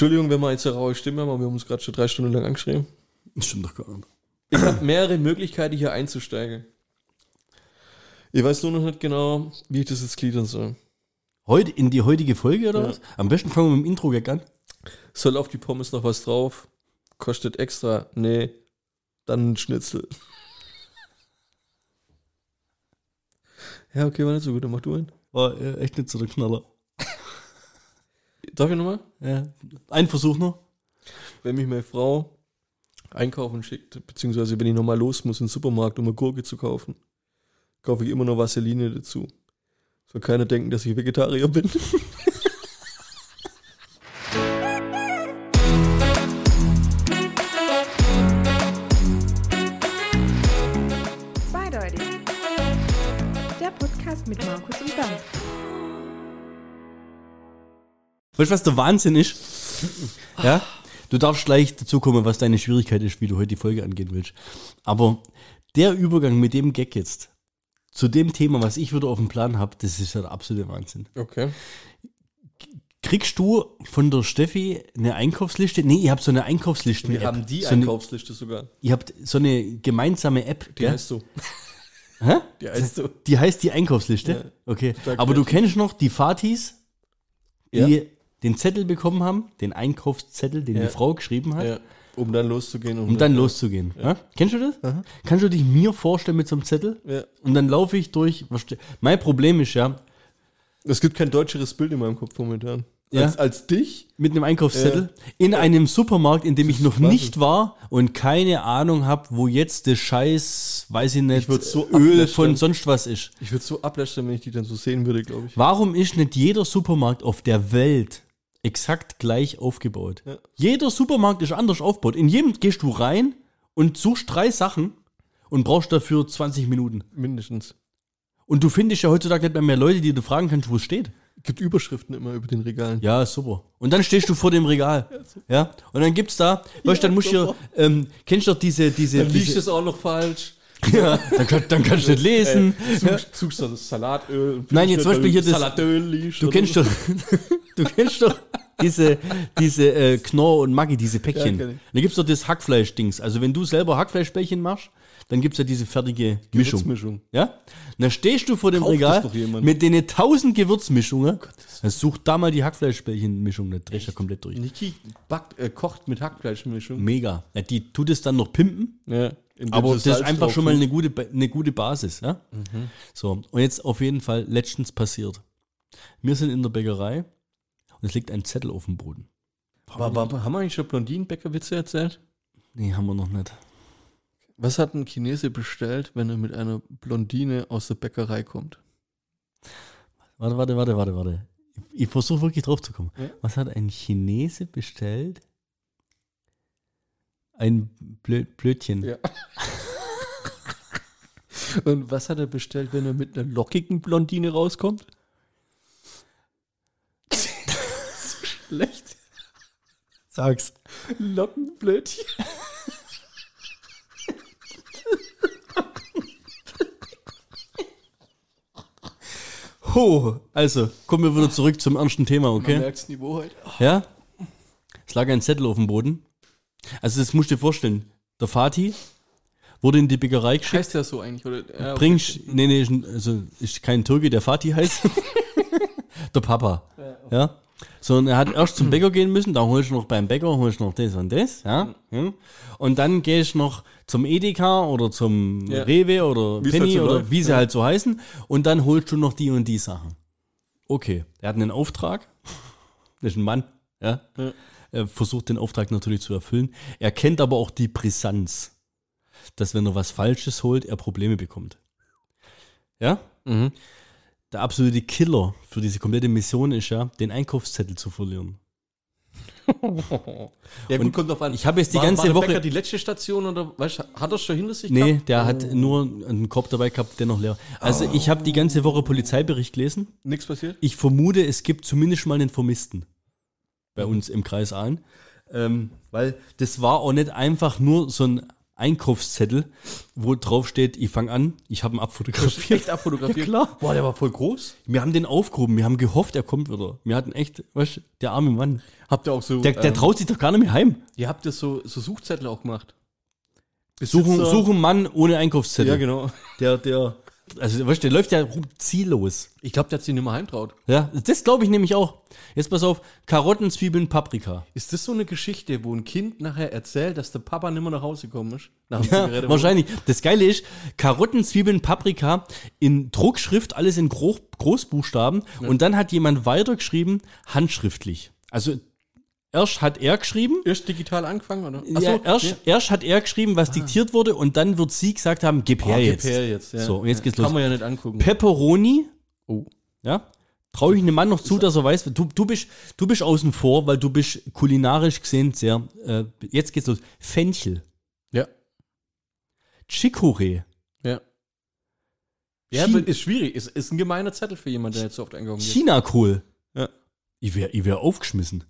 Entschuldigung, wenn wir jetzt eine raue Stimme haben, aber wir haben uns gerade schon drei Stunden lang angeschrieben. Das stimmt doch gar nicht. Ich habe mehrere Möglichkeiten, hier einzusteigen. Ich weiß nur noch nicht genau, wie ich das jetzt gliedern soll. Heute, in die heutige Folge oder Ja. was? Am besten fangen wir mit dem Intro-Gag an. Soll auf die Pommes noch was drauf? Kostet extra? Nee. Dann ein Schnitzel. Ja, okay, war nicht so gut. Dann mach du einen. War äh, echt nicht so der Knaller. Darf ich nochmal? Ja. Ein Versuch noch. Wenn mich meine Frau einkaufen schickt, beziehungsweise wenn ich nochmal los muss in den Supermarkt, um eine Gurke zu kaufen, kaufe ich immer noch Vaseline dazu. Soll keiner denken, dass ich Vegetarier bin. Zweideutig. Der Podcast mit Markus und Bernd. Weißt du, was der Wahnsinn ist? Ja? Du darfst gleich dazu kommen, was deine Schwierigkeit ist, wie du heute die Folge angehen willst. Aber der Übergang mit dem Gag jetzt zu dem Thema, was ich wieder auf dem Plan habe, das ist ja der absolute Wahnsinn. Okay. Kriegst du von der Steffi eine Einkaufsliste? Nee, ihr habt so eine Einkaufsliste. Wir haben die so eine, Einkaufsliste sogar. Ihr habt so eine gemeinsame App. Die gell? heißt so. Hä? Die heißt so. Die heißt die Einkaufsliste? Ja, okay. Aber du kennst noch die Fatis, die Ja. Den Zettel bekommen haben, den Einkaufszettel, den Ja. die Frau geschrieben hat, Ja. Um dann loszugehen. um dann loszugehen. Ja. Kennst du das? Kannst du dich mir vorstellen mit so einem Zettel? Ja. Und dann laufe ich durch. Mein Problem ist ja, Es gibt kein deutscheres Bild in meinem Kopf momentan. Ja. Als, als dich. mit einem Einkaufszettel in einem Supermarkt, in dem ich noch nicht war und keine Ahnung habe, wo jetzt der Scheiß, weiß ich nicht, Ich so Öl ablästern. von sonst was ist. Ich würde so ablästern, wenn ich die dann so sehen würde, glaube ich. Warum ist nicht jeder Supermarkt auf der Welt exakt gleich aufgebaut? Ja. Jeder Supermarkt ist anders aufgebaut. In jedem gehst du rein und suchst drei Sachen und brauchst dafür 20 Minuten. Mindestens. Und du findest ja heutzutage nicht mehr, mehr Leute, die du fragen kannst, wo es steht. Gibt Überschriften immer über den Regalen. Ja, super. Und dann stehst du vor dem Regal. Ja. Und dann gibt's da, weißt du, dann musst du, ähm, kennst du doch diese, diese, Dann diese es auch noch falsch. Ja, dann, kann, dann kannst du nicht lesen. Suchst, suchst du das Salatöl. Nein, jetzt zum Beispiel hier das- Salatöl Du kennst doch, du kennst doch diese, diese äh, Knorr und Maggi, diese Päckchen. Ja, kenn ich. da gibt's doch das Hackfleisch-Dings. Also wenn du selber Hackfleischbällchen machst, dann gibt's ja diese fertige Mischung. Gewürzmischung. Ja? Dann stehst du vor dem Kauft das Regal mit den tausend Gewürzmischungen. Dann such da mal die Hackfleischbällchen-Mischung, dann drehst du ja komplett durch. Niki backt, äh, kocht mit Hackfleischmischung. Mega. Ja, die tut es dann noch pimpen, Ja, aber das ist einfach schon mal eine gute, eine gute Basis. Ja? So, und jetzt auf jeden Fall letztens passiert. Wir sind in der Bäckerei und es liegt ein Zettel auf dem Boden. Aber, aber, haben wir eigentlich schon Blondinenbäckerwitze erzählt? Nee, haben wir noch nicht. Was hat ein Chinese bestellt, wenn er mit einer Blondine aus der Bäckerei kommt? Warte, warte, warte, warte, warte. Ich, ich versuche wirklich drauf zu kommen. Ja. Was hat ein Chinese bestellt? Ein Blö Blödchen. Ja. Und was hat er bestellt, wenn er mit einer lockigen Blondine rauskommt? so schlecht. Sag's. Lockenblödchen. Ho, also, kommen wir wieder zurück zum ernsten Thema, Man okay? merkt das Niveau heute. Ja? Es lag ein Zettel auf dem Boden. Also, das musst du dir vorstellen. Der Vati wurde in die Bäckerei geschickt. Heißt ja so eigentlich, oder? Ja, okay. Bringst, nee, nee, ist, also ist kein Türke, der Vati heißt. der Papa. Ja. So, und er hat erst zum Bäcker gehen müssen, da holst du noch beim Bäcker, holst du noch das und das, ja. ja. Und dann gehst du noch zum Edeka oder zum Ja. Rewe oder Wie es Penny halt so oder läuft, wie sie ja. halt so heißen. Und dann holst du noch die und die Sachen. Okay. Er hat einen Auftrag. Das ist ein Mann, ja. Er versucht den Auftrag natürlich zu erfüllen. Er kennt aber auch die Brisanz, dass wenn er was Falsches holt, er Probleme bekommt. Ja? Mhm. Der absolute Killer für diese komplette Mission ist ja, den Einkaufszettel zu verlieren. Ja, gut, Und kommt drauf an. ich habe jetzt die war, ganze war der Woche- Bäcker die letzte Station oder weißt, hat er schon hinter sich Nee, gehabt? der hat nur einen Korb dabei gehabt, der noch leer. Also ich habe die ganze Woche Polizeibericht gelesen. Nichts passiert? Ich vermute, es gibt zumindest mal einen Vermissten bei uns im Kreis Aalen. Ähm, weil das war auch nicht einfach nur so ein Einkaufszettel, wo drauf steht, ich fange an, ich habe ihn abfotografiert. Echt abfotografiert? Ja, klar. Boah, der war voll groß. Wir haben den aufgehoben, wir haben gehofft, er kommt wieder. Wir hatten echt, weißt du, der arme Mann. Habt ihr auch so. Der, der ähm, traut sich doch gar nicht mehr heim. Ihr habt ja so, so Suchzettel auch gemacht. Suchen, Besitzer- suchen Mann ohne Einkaufszettel. Ja, genau. Der, der, also weißt du, der läuft ja ziellos. Ich glaube, der hat sich nicht mehr heimtraut. Ja, das glaube ich nämlich auch. Jetzt pass auf, Karotten, Zwiebeln, Paprika. Ist das so eine Geschichte, wo ein Kind nachher erzählt, dass der Papa nicht mehr nach Hause gekommen ist? Nach Ja, wahrscheinlich. Das Geile ist, Karotten, Zwiebeln, Paprika in Druckschrift, alles in Gro Großbuchstaben. Und dann hat jemand weitergeschrieben, handschriftlich. Also erst hat er geschrieben, Erst digital angefangen, oder? ja, erst, erst hat er geschrieben, was diktiert wurde, und dann wird sie gesagt haben, gib her Ah, gib jetzt. her jetzt. Ja. So, und jetzt geht's Kann los. man ja nicht angucken. Pepperoni, oh. ja, traue ich einem Mann noch zu, dass er weiß, du, du, bist, du bist außen vor, weil du bist kulinarisch gesehen sehr, äh, jetzt geht's los, Fenchel, Ja. Chicorée, Ja. Ja, Chi- aber ist schwierig. Ist, ist ein gemeiner Zettel für jemanden, der jetzt so oft einkaufen geht. Chinakohl. Ja. Ich wäre ich wär aufgeschmissen.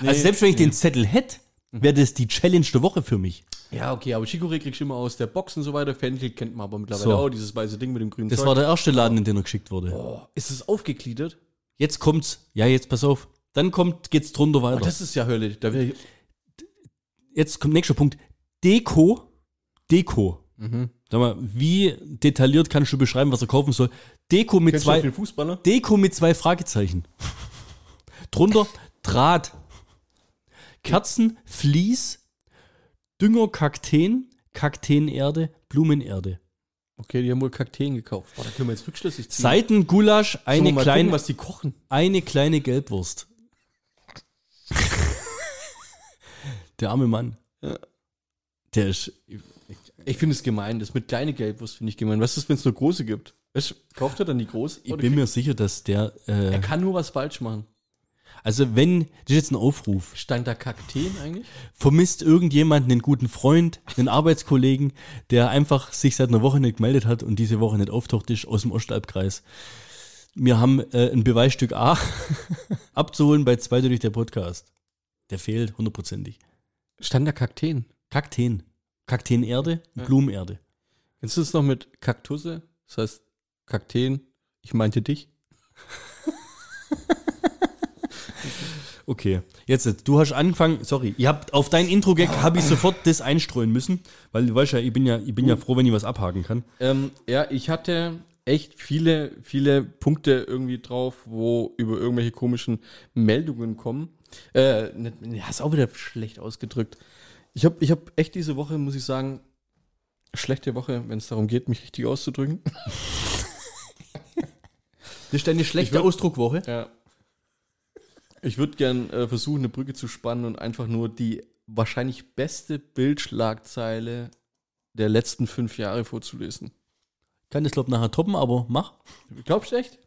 Nee, also selbst wenn ich nee. den Zettel hätte, wäre das die Challenge der Woche für mich. Ja, okay, aber Chicorée kriegst du immer aus der Box und so weiter. Fenchel kennt man aber mittlerweile So. auch, dieses weiße Ding mit dem grünen Das Zeug. war der erste Laden, in den er geschickt wurde. oh, ist es aufgegliedert? Jetzt kommt's. Ja, jetzt pass auf. Dann kommt, geht's drunter Oh, weiter. das ist ja Hölle. Da will jetzt kommt nächster Punkt. Deko. Deko. mhm. Sag mal, wie detailliert kannst du beschreiben, was er kaufen soll? Deko mit Kennst zwei, Fußballer? Deko mit zwei Fragezeichen. Drunter Draht. Kerzen, Vlies, Dünger, Kakteen, Kakteenerde, Blumenerde. Okay, die haben wohl Kakteen gekauft. Boah, da können wir jetzt rückschlüssig ziehen. Seiten, Gulasch, eine mal kleine, gucken, was die kochen. eine kleine Gelbwurst. Der arme Mann. Ja. Der ist. Ich finde es gemein. Das mit kleine Gelbwurst finde ich gemein. Was ist, wenn es nur große gibt? Weißt, kauft er dann die große? Ich bin mir sicher, dass der. Äh, er kann nur was falsch machen. Also, wenn. Das ist jetzt ein Aufruf. Stand da Kakteen eigentlich? Vermisst irgendjemand einen guten Freund, einen Arbeitskollegen, der einfach sich seit einer Woche nicht gemeldet hat und diese Woche nicht auftaucht ist aus dem Ostalbkreis? Wir haben äh, ein Beweisstück A abzuholen bei zwei durch der Podcast. Der fehlt hundertprozentig. Stand da Kakteen? Kakteen. Kakteenerde, Blumenerde. Kennst du das noch mit Kaktusse? Das heißt Kakteen. Ich meinte dich. Okay, jetzt, du hast angefangen, sorry, ihr habt auf dein Intro-Gag habe ich sofort das einstreuen müssen, weil du weißt ja, ich bin ja, ich bin ja froh, wenn ich was abhaken kann. Ähm, ja, ich hatte echt viele, viele Punkte irgendwie drauf, wo über irgendwelche komischen Meldungen kommen. Äh, nicht, ja, ist auch wieder schlecht ausgedrückt. Ich habe ich hab echt diese Woche, muss ich sagen, schlechte Woche, wenn es darum geht, mich richtig auszudrücken. Das ist deine schlechte würd- Ausdruckwoche. Ja. Ich würde gern äh, versuchen, eine Brücke zu spannen und einfach nur die wahrscheinlich beste Bildschlagzeile der letzten fünf Jahre vorzulesen. Kann das glaub nachher toppen, aber mach. Glaubst du echt?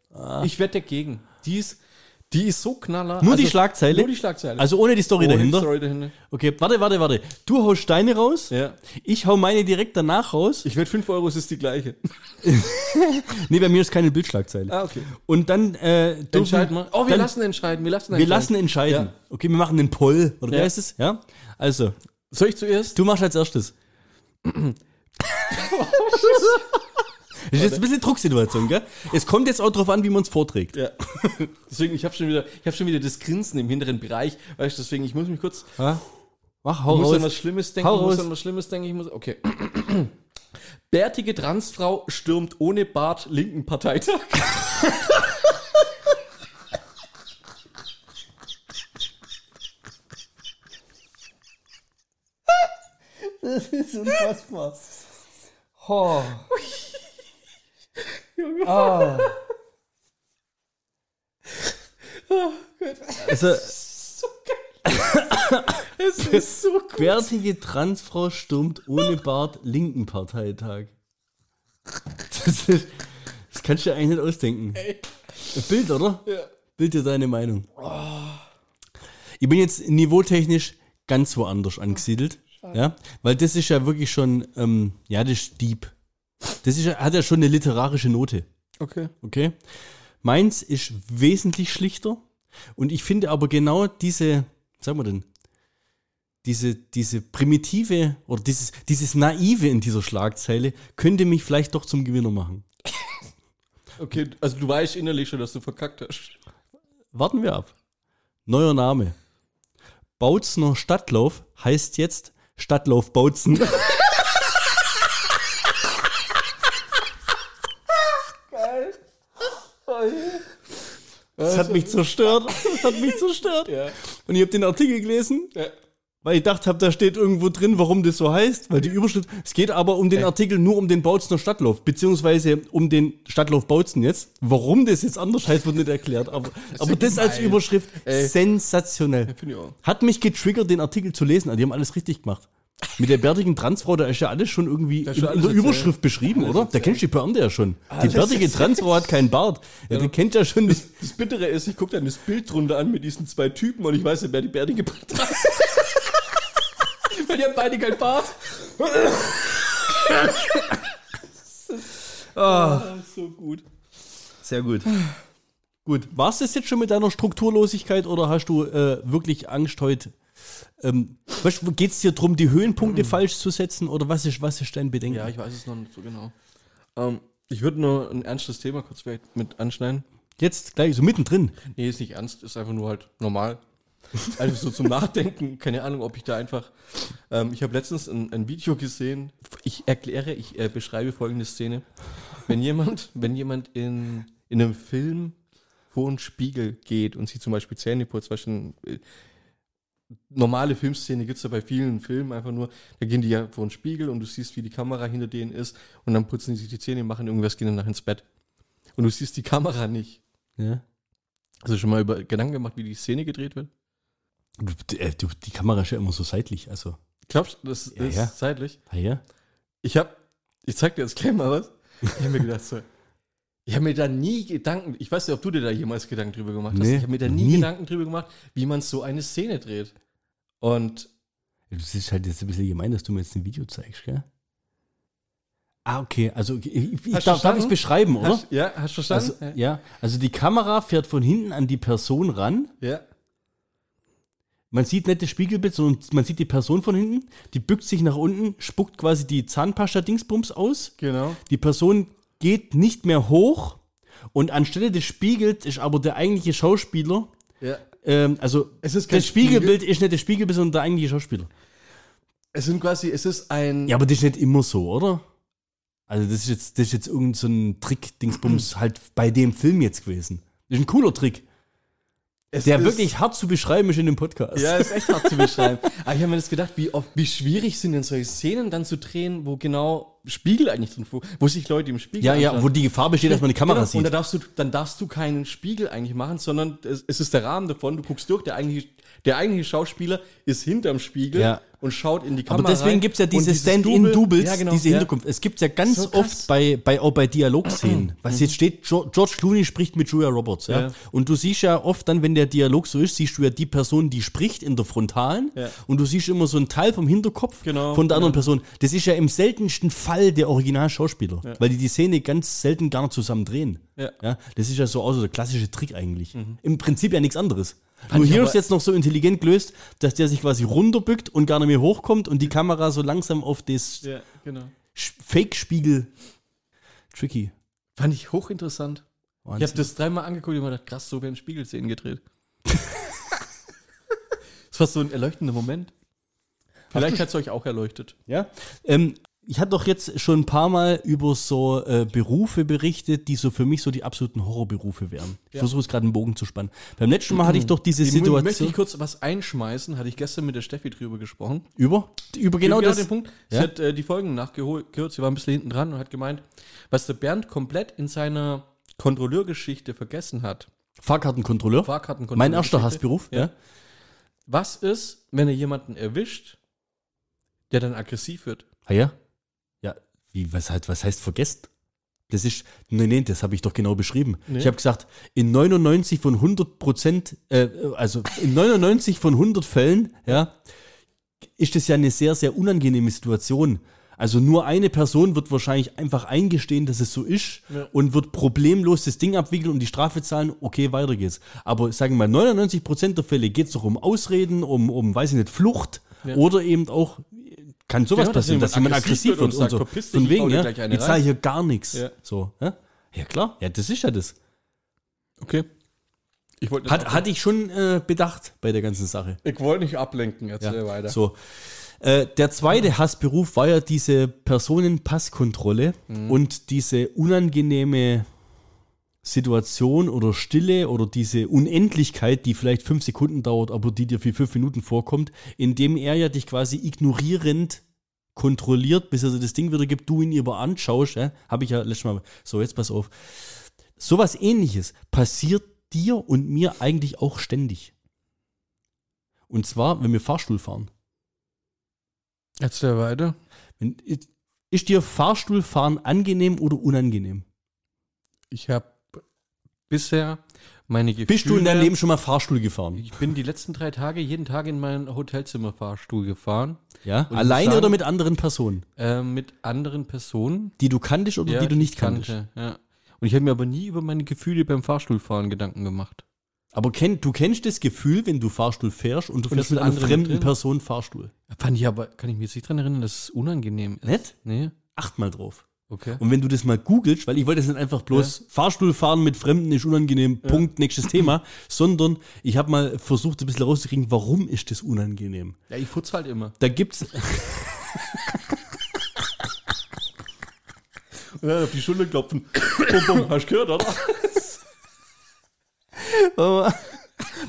Ich wette dagegen. Die ist, die ist so knaller. Nur die Schlagzeile? Nur die Schlagzeile. Also ohne die Story Ohne die dahinter. Story dahinter. Okay, warte, warte, warte. Du haust Steine raus, Ja. ich hau meine direkt danach raus. Ich wette 5 Euro, es ist die gleiche. Nee, bei mir ist keine Bildschlagzeile. Ah, okay. Und dann äh, dürfen- Entscheiden wir. Oh, wir dann, lassen entscheiden. Wir lassen wir lassen entscheiden. Ja. Okay, wir machen den Poll, oder wie Ja. heißt es? Ja? Also, Soll ich zuerst? du machst als erstes. Das ist jetzt ein bisschen Drucksituation, gell? Es kommt jetzt auch drauf an, wie man es vorträgt. Ja. deswegen, ich habe schon wieder, ich habe schon wieder das Grinsen im hinteren Bereich. Weißt du, deswegen, ich muss mich kurz, Ja? Mach, hau ich muss an was. Schlimmes denken, Hau ich muss raus. an was Schlimmes denken, ich muss, okay. Bärtige Transfrau stürmt ohne Bart linken Parteitag. Das ist unfassbar. Oh. Ah. Also, Es ist so gut. bärtige Transfrau stürmt ohne Bart linken Parteitag. Das, ist, das kannst du dir eigentlich nicht ausdenken. Ein Bild, oder? Ja. Bild dir deine Meinung. Ich bin jetzt niveautechnisch ganz woanders angesiedelt. Ja, weil das ist ja wirklich schon, ähm, ja, das ist deep. Das ist, hat ja schon eine literarische Note. Okay. Okay. Meins ist wesentlich schlichter. Und ich finde aber genau diese, sagen wir denn, diese, diese primitive oder dieses, dieses Naive in dieser Schlagzeile könnte mich vielleicht doch zum Gewinner machen. Okay, also du weißt innerlich schon, dass du verkackt hast. Warten wir ab. Neuer Name. Bautzner Stadtlauf heißt jetzt Stadtlauf Bautzen. Das hat mich zerstört. Das hat mich zerstört. Ja. Und ich habe den Artikel gelesen, ja. weil ich dachte, hab, da steht irgendwo drin, warum das so heißt. Weil die Überschrift. Es geht aber um den Artikel nur um den Bautzner Stadtlauf, beziehungsweise um den Stadtlauf Bautzen jetzt. Warum das jetzt anders heißt, wird nicht erklärt. Aber, aber das als. Überschrift Ey. sensationell. Hat mich getriggert, den Artikel zu lesen. Also die haben alles richtig gemacht. Mit der bärtigen Transfrau, da ist ja alles schon irgendwie Da in, in der erzählt. Überschrift beschrieben, Alles oder? Da erzählt. kennst du die Pointe ja schon. Die bärtige Transfrau hat keinen Bart. Ja, der kennt ja schon das. Das Bittere ist, ich gucke dann das Bild drunter an mit diesen zwei Typen und ich weiß nicht, wer die bärtige Bart hat. Weil die haben beide kein Bart. ah, so gut. Sehr gut. Gut. War es das jetzt schon mit deiner Strukturlosigkeit oder hast du äh, wirklich Angst heute? Ähm, Geht es dir darum, die Höhenpunkte falsch zu setzen oder was ist, was ist dein Bedenken? Ja, ich weiß es noch nicht so genau. Ähm, ich würde nur ein ernstes Thema kurz vielleicht mit anschneiden. Jetzt gleich so mittendrin. Nee, ist nicht ernst, ist einfach nur halt normal. Also so zum Nachdenken, keine Ahnung, ob ich da einfach. Ähm, ich habe letztens ein, ein Video gesehen. Ich erkläre, ich äh, beschreibe folgende Szene. Wenn jemand, wenn jemand in, in einem Film vor einen Spiegel geht und sich zum Beispiel Zähne putzt, was schon äh, normale Filmszene gibt es ja bei vielen Filmen einfach nur, da gehen die ja vor einen Spiegel und du siehst, wie die Kamera hinter denen ist und dann putzen die sich die Zähne, machen irgendwas, gehen danach ins Bett. Und du siehst die Kamera nicht. Ja. Hast du schon mal über Gedanken gemacht, wie die Szene gedreht wird? Du, äh, die Kamera ist ja immer so seitlich. Also, Glaubst du, das Ja, ist ja. zeitlich? ah ja. Ich hab, ich zeig dir jetzt gleich mal was. Ich habe mir gedacht so, ich habe mir da nie Gedanken, ich weiß nicht, ob du dir da jemals Gedanken drüber gemacht hast. Nee, ich habe mir da nie, nie. Gedanken drüber gemacht, wie man so eine Szene dreht. Und Das ist halt jetzt ein bisschen gemein, dass du mir jetzt ein Video zeigst, gell? Ah, okay. Also, ich, ich, darf, darf ich es beschreiben, oder? hast, ja, hast du verstanden? Also, ja, also die Kamera fährt von hinten an die Person ran. ja. Man sieht nicht das Spiegelbild, sondern man sieht die Person von hinten. Die bückt sich nach unten, spuckt quasi die Zahnpasta-Dingsbums aus. Genau. Die Person geht nicht mehr hoch. Und anstelle des Spiegels ist aber der eigentliche Schauspieler. Ja. Ähm, also Es ist kein das Spiegelbild ist nicht das Spiegelbild, sondern der eigentliche Schauspieler. Es sind quasi, es ist ein. Ja, aber das ist nicht immer so, oder? Also das ist jetzt, das ist jetzt irgendein so ein Trick-Dingsbums halt bei dem Film jetzt gewesen. Das ist ein cooler Trick. Es Der ist, wirklich hart zu beschreiben ist in dem Podcast. Ja, ist echt hart zu beschreiben. Aber ich habe mir das gedacht, wie, oft, wie schwierig sind denn solche Szenen dann zu drehen, wo genau Spiegel eigentlich drin vor, wo sich Leute im Spiegel ja, ja, anschauen. wo die Gefahr besteht, dass man die Kamera Genau, sieht. Und da darfst du, dann darfst du keinen Spiegel eigentlich machen, sondern es, es ist der Rahmen davon, du guckst durch, der eigentliche, der eigentliche Schauspieler ist hinterm Spiegel Ja. und schaut in die Kamera. Aber deswegen gibt es ja diese Stand-in-Doubles, Ja, genau. diese ja. Hinterkunft. Es gibt ja ganz So oft bei, bei, auch bei Dialogszenen. Was jetzt steht, George Clooney spricht mit Julia Roberts. Ja? Ja. Und du siehst ja oft dann, wenn der Dialog so ist, siehst du ja die Person, die spricht in der Frontalen. Ja. Und du siehst immer so einen Teil vom Hinterkopf Genau, von der anderen ja. Person. Das ist ja im seltensten Fall der Originalschauspieler. Weil die die Szene ganz selten gar nicht zusammen drehen. Ja. Ja, das ist ja so auch so der klassische Trick eigentlich. Im Prinzip ja nichts anderes. Fand Nur ich ist jetzt noch so intelligent gelöst, dass der sich quasi runterbückt und gar nicht mehr hochkommt und die Kamera so langsam auf das Ja, genau. Fake-Spiegel. Tricky. Fand ich hochinteressant. Ich Wahnsinn. habe das dreimal angeguckt und mir gedacht, krass, so werden Spiegelszenen gedreht. das war so ein erleuchtender Moment. Vielleicht hat es euch auch erleuchtet. Ja. Ähm, ich hatte doch jetzt schon ein paar Mal über so äh, Berufe berichtet, die so für mich so die absoluten Horrorberufe wären. Ich Ja. versuche es gerade einen Bogen zu spannen. Beim letzten Mal hatte ich doch diese Im Moment Möchte Situation. ich kurz was einschmeißen? Hatte ich gestern mit der Steffi drüber gesprochen. Über? Über genau das. den Punkt. Sie Ja? hat äh, die Folgen nachgehört, sie war ein bisschen hinten dran und hat gemeint, was der Bernd komplett in seiner Kontrolleurgeschichte vergessen hat. Fahrkartenkontrolleur. Fahrkartenkontrolle. Mein erster Hassberuf. Ja. Ja. Was ist, wenn er jemanden erwischt, der dann aggressiv wird? Ah ja? Wie, was, halt, was heißt vergessen? Das ist, nee, nee, das habe ich doch genau beschrieben. Nee. Ich habe gesagt, in 99 von 100 Prozent, äh, also in 99 von 100 Fällen, ja, ist das ja eine sehr, sehr unangenehme Situation. Also nur eine Person wird wahrscheinlich einfach eingestehen, dass es so ist Ja. und wird problemlos das Ding abwickeln und die Strafe zahlen, okay, weiter geht's. Aber sagen wir mal, 99 Prozent der Fälle geht es doch um Ausreden, um, um, weiß ich nicht, Flucht Ja. Oder eben auch, kann sowas Genau, passieren, dass jemand aggressiv wird und und so. sagt, verpiss dich, Von wegen, ja, ich zahle hier gar nichts. Ja. So, ja? ja klar, ja, das ist ja das. Okay. Ich wollte das Hat, hatte ich schon äh, bedacht bei der ganzen Sache. Ich wollte nicht ablenken, erzähl Ja, weiter. So. Äh, der zweite Hassberuf war ja diese Personenpasskontrolle Mhm. und diese unangenehme Situation oder Stille oder diese Unendlichkeit, die vielleicht fünf Sekunden dauert, aber die dir für fünf Minuten vorkommt, indem er ja dich quasi ignorierend kontrolliert, bis er dir das Ding wieder gibt, du ihn über anschaust, ja? habe ich ja letztes Mal. So, jetzt pass auf. Sowas ähnliches passiert dir und mir eigentlich auch ständig. Und zwar, wenn wir Fahrstuhl fahren. Erzähl weiter. Wenn, ist dir Fahrstuhlfahren angenehm oder unangenehm? Ich habe bisher meine Gefühle... Bist du in deinem Leben schon mal Fahrstuhl gefahren? Ich bin die letzten drei Tage jeden Tag in mein Hotelzimmer Fahrstuhl gefahren. Ja? Und Alleine sagen- oder mit anderen Personen? Äh, mit anderen Personen. Die du kanntest oder die du ich nicht kanntest? kannte, Ja. Und ich habe mir aber nie über meine Gefühle beim Fahrstuhlfahren Gedanken gemacht. Aber kenn, du kennst das Gefühl, wenn du Fahrstuhl fährst und du Und fährst mit einer fremden drin? Person Fahrstuhl. Fand ich aber, kann ich mich jetzt nicht dran erinnern, dass es unangenehm ist. Nicht? Nee. Acht mal drauf. Okay. Und wenn du das mal googelst, weil ich wollte jetzt nicht einfach bloß Fahrstuhl fahren mit Fremden ist unangenehm, Punkt, nächstes Thema, sondern ich habe mal versucht, ein bisschen rauszukriegen, warum ist das unangenehm? Ja, ich futz halt immer. Da gibt's, Ja, auf die Schulter klopfen. bum, bum, hast du gehört, oder?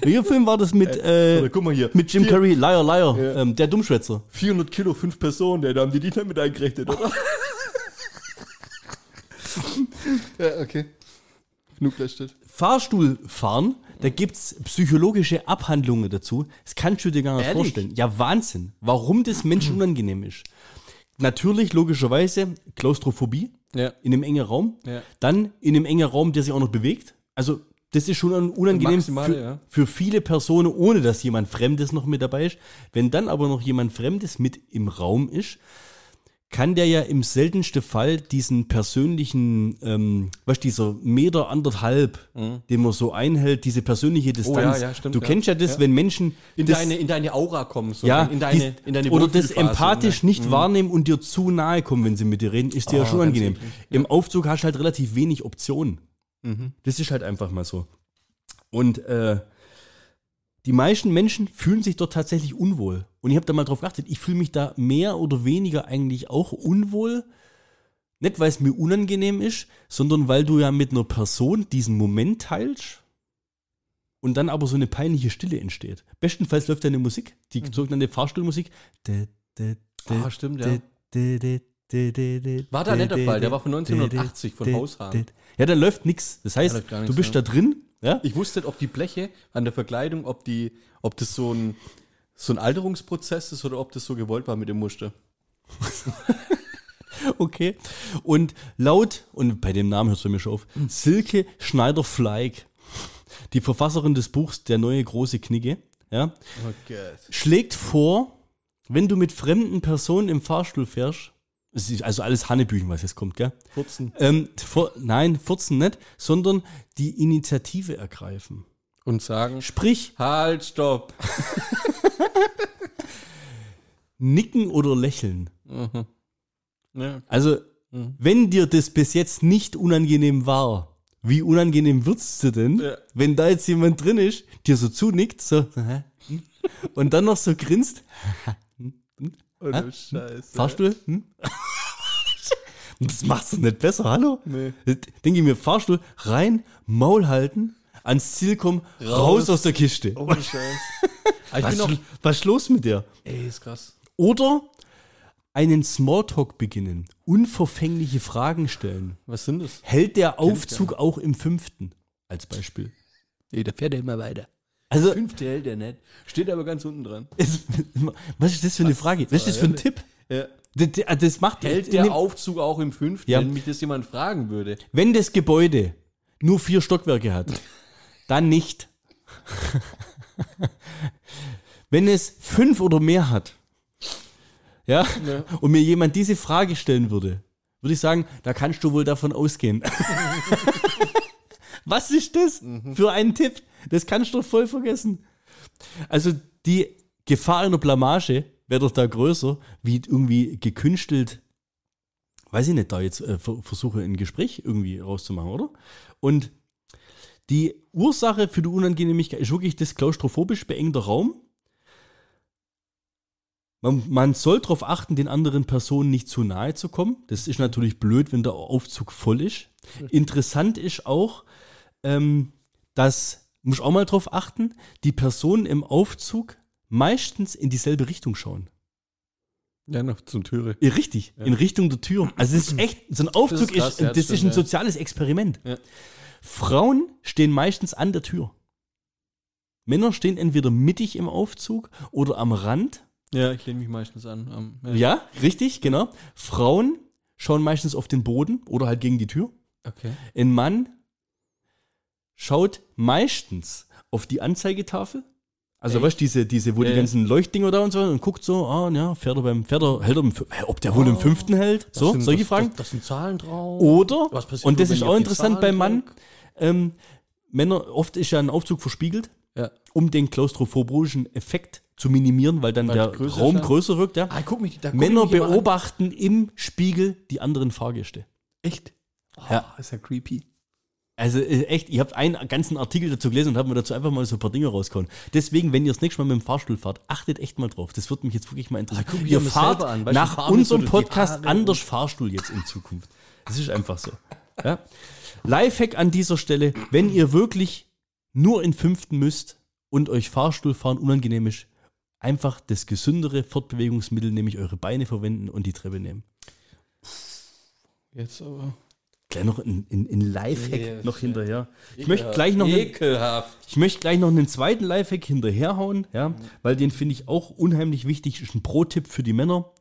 welcher Film war das mit, äh, Oder guck mal hier. mit Jim Carrey, Liar, Liar, Ja. ähm, der Dummschwätzer. 400 Kilo, fünf Personen, der, da haben die dich nicht mit eingerechnet, oder? Ja, okay. Genug letztet. Fahrstuhlfahren, da gibt's psychologische Abhandlungen dazu. Das kannst du dir gar nicht Ehrlich? vorstellen. Ja, Wahnsinn. Warum das Menschen unangenehm ist. Natürlich, logischerweise, Klaustrophobie Ja. in einem engen Raum. Ja. Dann in einem engen Raum, der sich auch noch bewegt. Also, das ist schon un- unangenehm Maximale, für, ja. für viele Personen, ohne dass jemand Fremdes noch mit dabei ist. Wenn dann aber noch jemand Fremdes mit im Raum ist, kann der ja im seltensten Fall diesen persönlichen, ähm, du, dieser Meter anderthalb, den man so einhält, diese persönliche Distanz. Mhm. Oh ja, du stimmt, ja. kennst ja das, Ja. wenn Menschen In, das, deine, in deine Aura kommen, so ja, in deine, in deine oder das empathisch ne? nicht wahrnehmen und dir zu nahe kommen, wenn sie mit dir reden, ist dir ja Oh, schon angenehm. eklig, Im Aufzug hast du halt relativ wenig Optionen. Mhm. Das ist halt einfach mal so. Und äh, die meisten Menschen fühlen sich dort tatsächlich unwohl. Und ich habe da mal drauf geachtet, ich fühle mich da mehr oder weniger eigentlich auch unwohl. Nicht, weil es mir unangenehm ist, sondern weil du ja mit einer Person diesen Moment teilst und dann aber so eine peinliche Stille entsteht. Bestenfalls läuft da eine Musik, die sogenannte Fahrstuhlmusik. Ah, stimmt, ja. War da nicht der Fall, der war von 1980 von Haushahn. Ja, da läuft nichts. Das heißt, Da du bist ja. da drin, ja? Ich wusste nicht, ob die Bleche an der Verkleidung, ob die, ob das so ein, so ein Alterungsprozess ist oder ob das so gewollt war mit dem Muster. Okay. Und laut, und bei dem Namen es bei mir schon auf, Silke Schneider-Fleig, die Verfasserin des Buchs Der neue große Knigge, ja, Oh schlägt vor, wenn du mit fremden Personen im Fahrstuhl fährst, es ist also alles Hannebüchen, was jetzt kommt, gell? Furzen. Ähm, vor, nein, furzen nicht, sondern die Initiative ergreifen. Und sagen, Sprich, halt, stopp. nicken oder lächeln. Ja. Also, Mhm. wenn dir das bis jetzt nicht unangenehm war, wie unangenehm wird's dir denn, Ja. wenn da jetzt jemand drin ist, dir so zunickt, so, und dann noch so grinst, Oh, du Scheiße. Fahrstuhl? Hm? das macht's doch nicht besser, hallo? Nee. Denke ich mir, Fahrstuhl, rein, Maul halten, ans Ziel kommen, raus, Raus. aus der Kiste. Oh, Scheiße. Was, noch, was ist los mit dir? ey, ist krass. Oder einen Smalltalk beginnen, unverfängliche Fragen stellen. Was sind das? Hält der Aufzug auch im fünften? Als Beispiel. Nee, da fährt er immer weiter. Also, Fünfte hält er nicht. Steht aber ganz unten dran. es, was ist das für eine Frage? Was ist das für ein Tipp? Ja. Das, das macht Hält der Aufzug auch im fünften, Ja. wenn mich das jemand fragen würde? Wenn das Gebäude nur vier Stockwerke hat, dann nicht. Wenn es fünf oder mehr hat, ja, Ja. und mir jemand diese Frage stellen würde, würde ich sagen, da kannst du wohl davon ausgehen. Was ist das für ein Tipp? Das kannst du doch voll vergessen. Also die Gefahr einer Blamage wäre doch da größer, wie irgendwie gekünstelt, weiß ich nicht, da jetzt äh, ver- versuche ein Gespräch irgendwie rauszumachen, oder? Und die Ursache für die Unangenehmigkeit ist wirklich das klaustrophobisch beengter Raum. Man, man soll darauf achten, den anderen Personen nicht zu nahe zu kommen. Das ist natürlich blöd, wenn der Aufzug voll ist. Interessant ist auch, ähm, dass, muss ich auch mal drauf achten, die Personen im Aufzug meistens in dieselbe Richtung schauen. Ja, noch zum Türe. Ja, richtig, in Richtung der Tür. Also das ist echt, so ein Aufzug Das ist krass, ist, ja, das das ist ein ja. soziales Experiment. Ja. Frauen stehen meistens an der Tür. Männer stehen entweder mittig im Aufzug oder am Rand. Ja, ich lehne mich meistens an. am- Ja, richtig, genau. Frauen schauen meistens auf den Boden oder halt gegen die Tür. Okay. Ein Mann schaut meistens auf die Anzeigetafel. Also Echt? weißt du, diese, diese, wo Ja, die ganzen Leuchtdinger da und so und guckt so, ah, ja, fährt er beim, fährt er, hält er, im, Fü- hä, ob der wohl im fünften hält? So, sind- solche das, Fragen. Das, das sind Zahlen drauf. Oder, Was passiert und das ist auch interessant beim Mann, ähm, Männer, oft ist ja ein Aufzug verspiegelt, Ja. um den klaustrophobischen Effekt zu minimieren, weil dann Weil der die Größe Raum ja- größer wirkt. Ja. Ah, guck mich, da guck Männer beobachten im Spiegel die anderen Fahrgäste. Echt? Oh, Ja. Ist ja creepy. Also äh, echt, ich habe einen ganzen Artikel dazu gelesen und habe mir dazu einfach mal so ein paar Dinge rausgehauen. Deswegen, wenn ihr das nächste Mal mit dem Fahrstuhl fahrt, achtet echt mal drauf. Das würde mich jetzt wirklich mal interessieren. Ah, guck, wie ihr fahrt an. Nach unserem Podcast anders Fahrstuhl jetzt in Zukunft. Das ist einfach so. Ja? Lifehack an dieser Stelle, wenn ihr wirklich nur in fünften müsst und euch Fahrstuhlfahren unangenehm ist, einfach das gesündere Fortbewegungsmittel, nämlich eure Beine verwenden und die Treppe nehmen. Jetzt aber. Gleich noch ein, ein, ein Lifehack Ja, noch hinterher. Ich möchte gleich noch einen, Ekelhaft. ich möchte gleich noch einen zweiten Lifehack hinterherhauen, ja, weil den finde ich auch unheimlich wichtig. Ist ein Pro-Tipp für die Männer.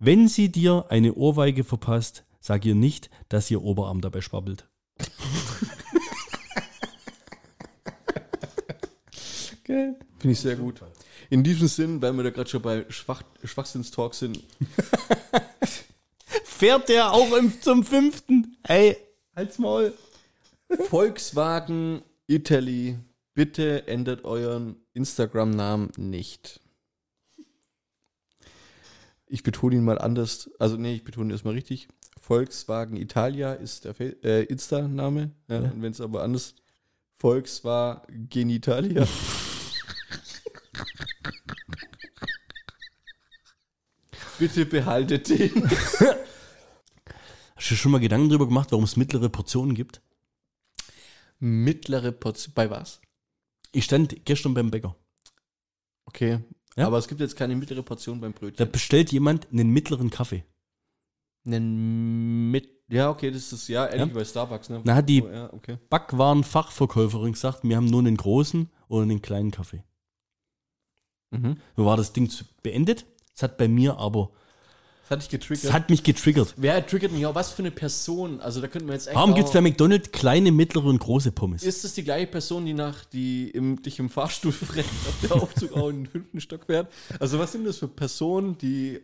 Wenn sie dir eine Ohrweige verpasst, sag ihr nicht, dass ihr Oberarm dabei schwabbelt. Geil. Finde ich sehr gut. In diesem Sinn, weil wir da gerade schon bei Schwach Schwachsinnstalk sind, Fährt der auch im, zum fünften? Ey, halt's Maul. Volkswagen Italy, bitte ändert euren Instagram-Namen nicht. Ich betone ihn mal anders. Also, nee, ich betone ihn erstmal richtig. Volkswagen Italia ist der äh, Insta-Name. Ja, Ja. Und wenn es aber anders Volkswagen Italia. bitte behaltet den. Hast du schon mal Gedanken darüber gemacht, warum es mittlere Portionen gibt? Mittlere Portion. Bei was? Ich stand gestern beim Bäcker. Okay. Ja? Aber es gibt jetzt keine mittlere Portion beim Da Brötchen. bestellt jemand einen mittleren Kaffee. Einen mit. Ja, okay, das ist ja ähnlich Ja. bei Starbucks, ne? Na, hat die- Oh, ja, okay. Backwarenfachverkäuferin gesagt, wir haben nur einen großen oder einen kleinen Kaffee. Mhm. So war das Ding beendet. Es hat bei mir aber, Das hat dich getriggert. es hat mich getriggert. Wer triggert mich auch? Was für eine Person? Also da könnten wir jetzt Warum gibt es bei McDonald's kleine, mittlere und große Pommes? Ist das die gleiche Person, die nach die im, dich im Fahrstuhl fremd auf der Aufzug auch in den fünften Stock fährt? Also was sind das für Personen, die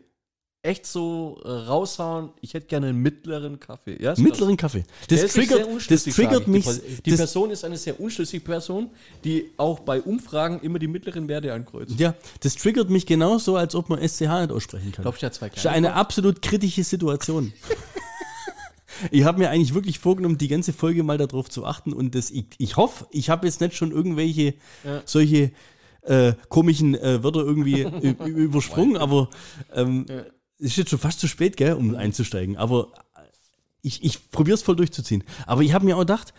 echt so äh, raushauen? Ich hätte gerne einen mittleren Kaffee. Ja, mittleren Kaffee. Das triggert, das triggert mich. Die, die Person ist eine sehr unschlüssige Person, die auch bei Umfragen immer die mittleren Werte ankreuzt. ja, das triggert mich genauso, als ob man SCH nicht aussprechen kann. Glaubst du, hat zwei Das ist eine absolut kritische Situation. ich habe mir eigentlich wirklich vorgenommen, die ganze Folge mal darauf zu achten und das, ich, ich hoffe, ich habe jetzt nicht schon irgendwelche Ja. solche äh, komischen äh, Wörter irgendwie ü- übersprungen, aber ähm, Ja. Es ist jetzt schon fast zu spät, gell, um einzusteigen. Aber ich, ich probiere es voll durchzuziehen. Aber ich habe mir auch gedacht,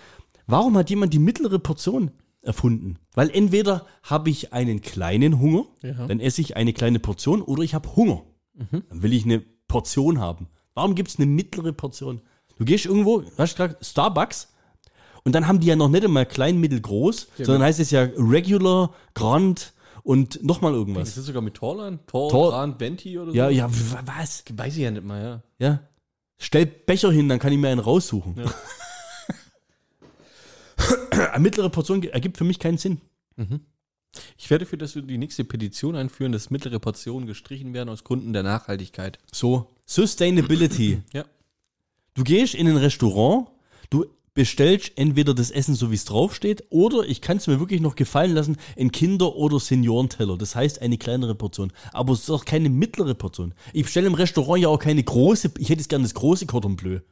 warum hat jemand die mittlere Portion erfunden? Weil entweder habe ich einen kleinen Hunger, Ja. dann esse ich eine kleine Portion, oder ich habe Hunger. Dann will ich eine Portion haben. Warum gibt es eine mittlere Portion? Du gehst irgendwo, hast du gesagt, Starbucks, und dann haben die ja noch nicht einmal klein, mittel, groß, sondern heißt es ja Regular, Grand und nochmal Das irgendwas. ist sogar mit Torlan? Tor, Tor- Gran, Venti oder so? Ja, ja, was? Weiß ich ja nicht mal, ja. Ja. Stell Becher hin, dann kann ich mir einen raussuchen. Eine mittlere Portion ergibt für mich keinen Sinn. Ich werde dafür, dass wir die nächste Petition einführen, dass mittlere Portionen gestrichen werden aus Gründen der Nachhaltigkeit. So, Sustainability. Ja. Du gehst in ein Restaurant, du bestellst entweder das Essen so wie es draufsteht oder ich kann es mir wirklich noch gefallen lassen, ein Kinder- oder Seniorenteller. Das heißt eine kleinere Portion. Aber es ist auch keine mittlere Portion. Ich bestelle im Restaurant ja auch keine große, ich hätte es gerne das große Cordon Bleu.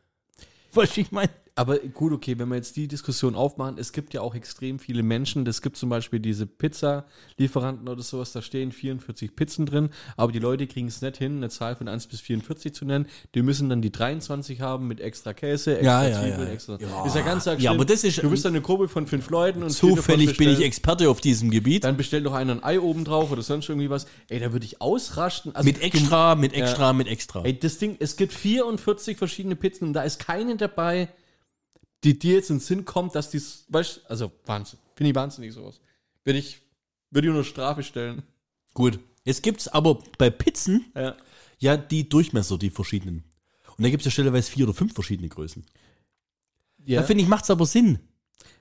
Du, ich meine? Aber gut, okay, wenn wir jetzt die Diskussion aufmachen, es gibt ja auch extrem viele Menschen, es gibt zum Beispiel diese Pizza-Lieferanten oder sowas, da stehen 44 Pizzen drin, aber die Leute kriegen es nicht hin, eine Zahl von 1 bis 44 zu nennen, die müssen dann die 23 haben mit extra Käse, extra Ja, ja, Zwiebeln, ja. extra... Ja. Ist ja ganz arg Ja, aber das ist- Du bist dann eine Gruppe von fünf Leuten und Zufällig bin ich Experte auf diesem Gebiet. Dann bestellt noch einer ein Ei oben drauf oder sonst irgendwie was. Ey, da würde ich ausrasten. Also, Mit extra, mit extra, mit extra. Ey, das Ding, es gibt 44 verschiedene Pizzen und da ist keine dabei, die dir jetzt in den Sinn kommt, dass dies, weißt du, also Wahnsinn. Finde ich wahnsinnig sowas. Würde ich, würde ich unter Strafe stellen. Gut. Jetzt gibt's aber bei Pizzen Ja. ja die Durchmesser, die verschiedenen. Und da gibt's ja stellenweise vier oder fünf verschiedene Größen. ja. Da finde ich, macht's aber Sinn.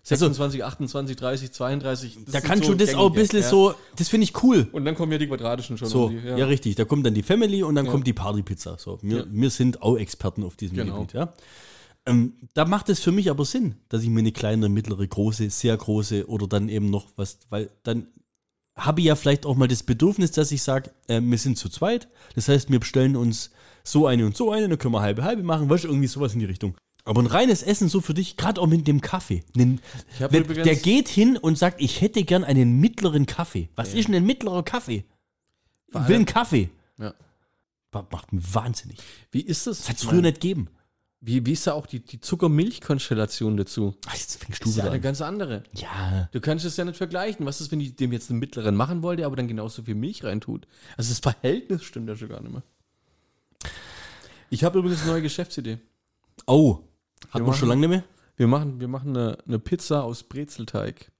26, 28, 30, 32. das Da kannst so du das auch ein bisschen ja. so, das finde ich cool. Und dann kommen ja die quadratischen schon. So, um die, ja. richtig. Da kommt dann die Family und dann Ja. kommt die Partypizza. So, wir, Ja. wir sind auch Experten auf diesem Genau. Gebiet, ja. Ähm, da macht es für mich aber Sinn, dass ich mir eine kleine, mittlere, große, sehr große oder dann eben noch was, weil dann habe ich ja vielleicht auch mal das Bedürfnis, dass ich sage, äh, wir sind zu zweit. Das heißt, wir bestellen uns so eine und so eine, dann können wir halbe halbe machen, weißt du, irgendwie sowas in die Richtung. Aber ein reines Essen so für dich, gerade auch mit dem Kaffee. Hab wenn, der geht hin und sagt, ich hätte gern einen mittleren Kaffee. Was ist denn ein mittlerer Kaffee? Ich will einen Kaffee. Ja. Macht mich wahnsinnig. Wie ist das? Das hat es früher nicht gegeben. Wie, wie ist da auch die, die Zucker-Milch-Konstellation dazu? Ach, jetzt fängst Das du ist ja eine an. ganz andere. Ja. Du kannst es ja nicht vergleichen. Was ist, wenn die dem jetzt einen mittleren machen wollte, aber dann genauso viel Milch reintut? Also das Verhältnis stimmt ja schon gar nicht mehr. Ich habe übrigens eine neue Geschäftsidee. Oh. Hat Wir man schon lange nicht mehr? Wir machen, wir machen eine, eine Pizza aus Brezelteig.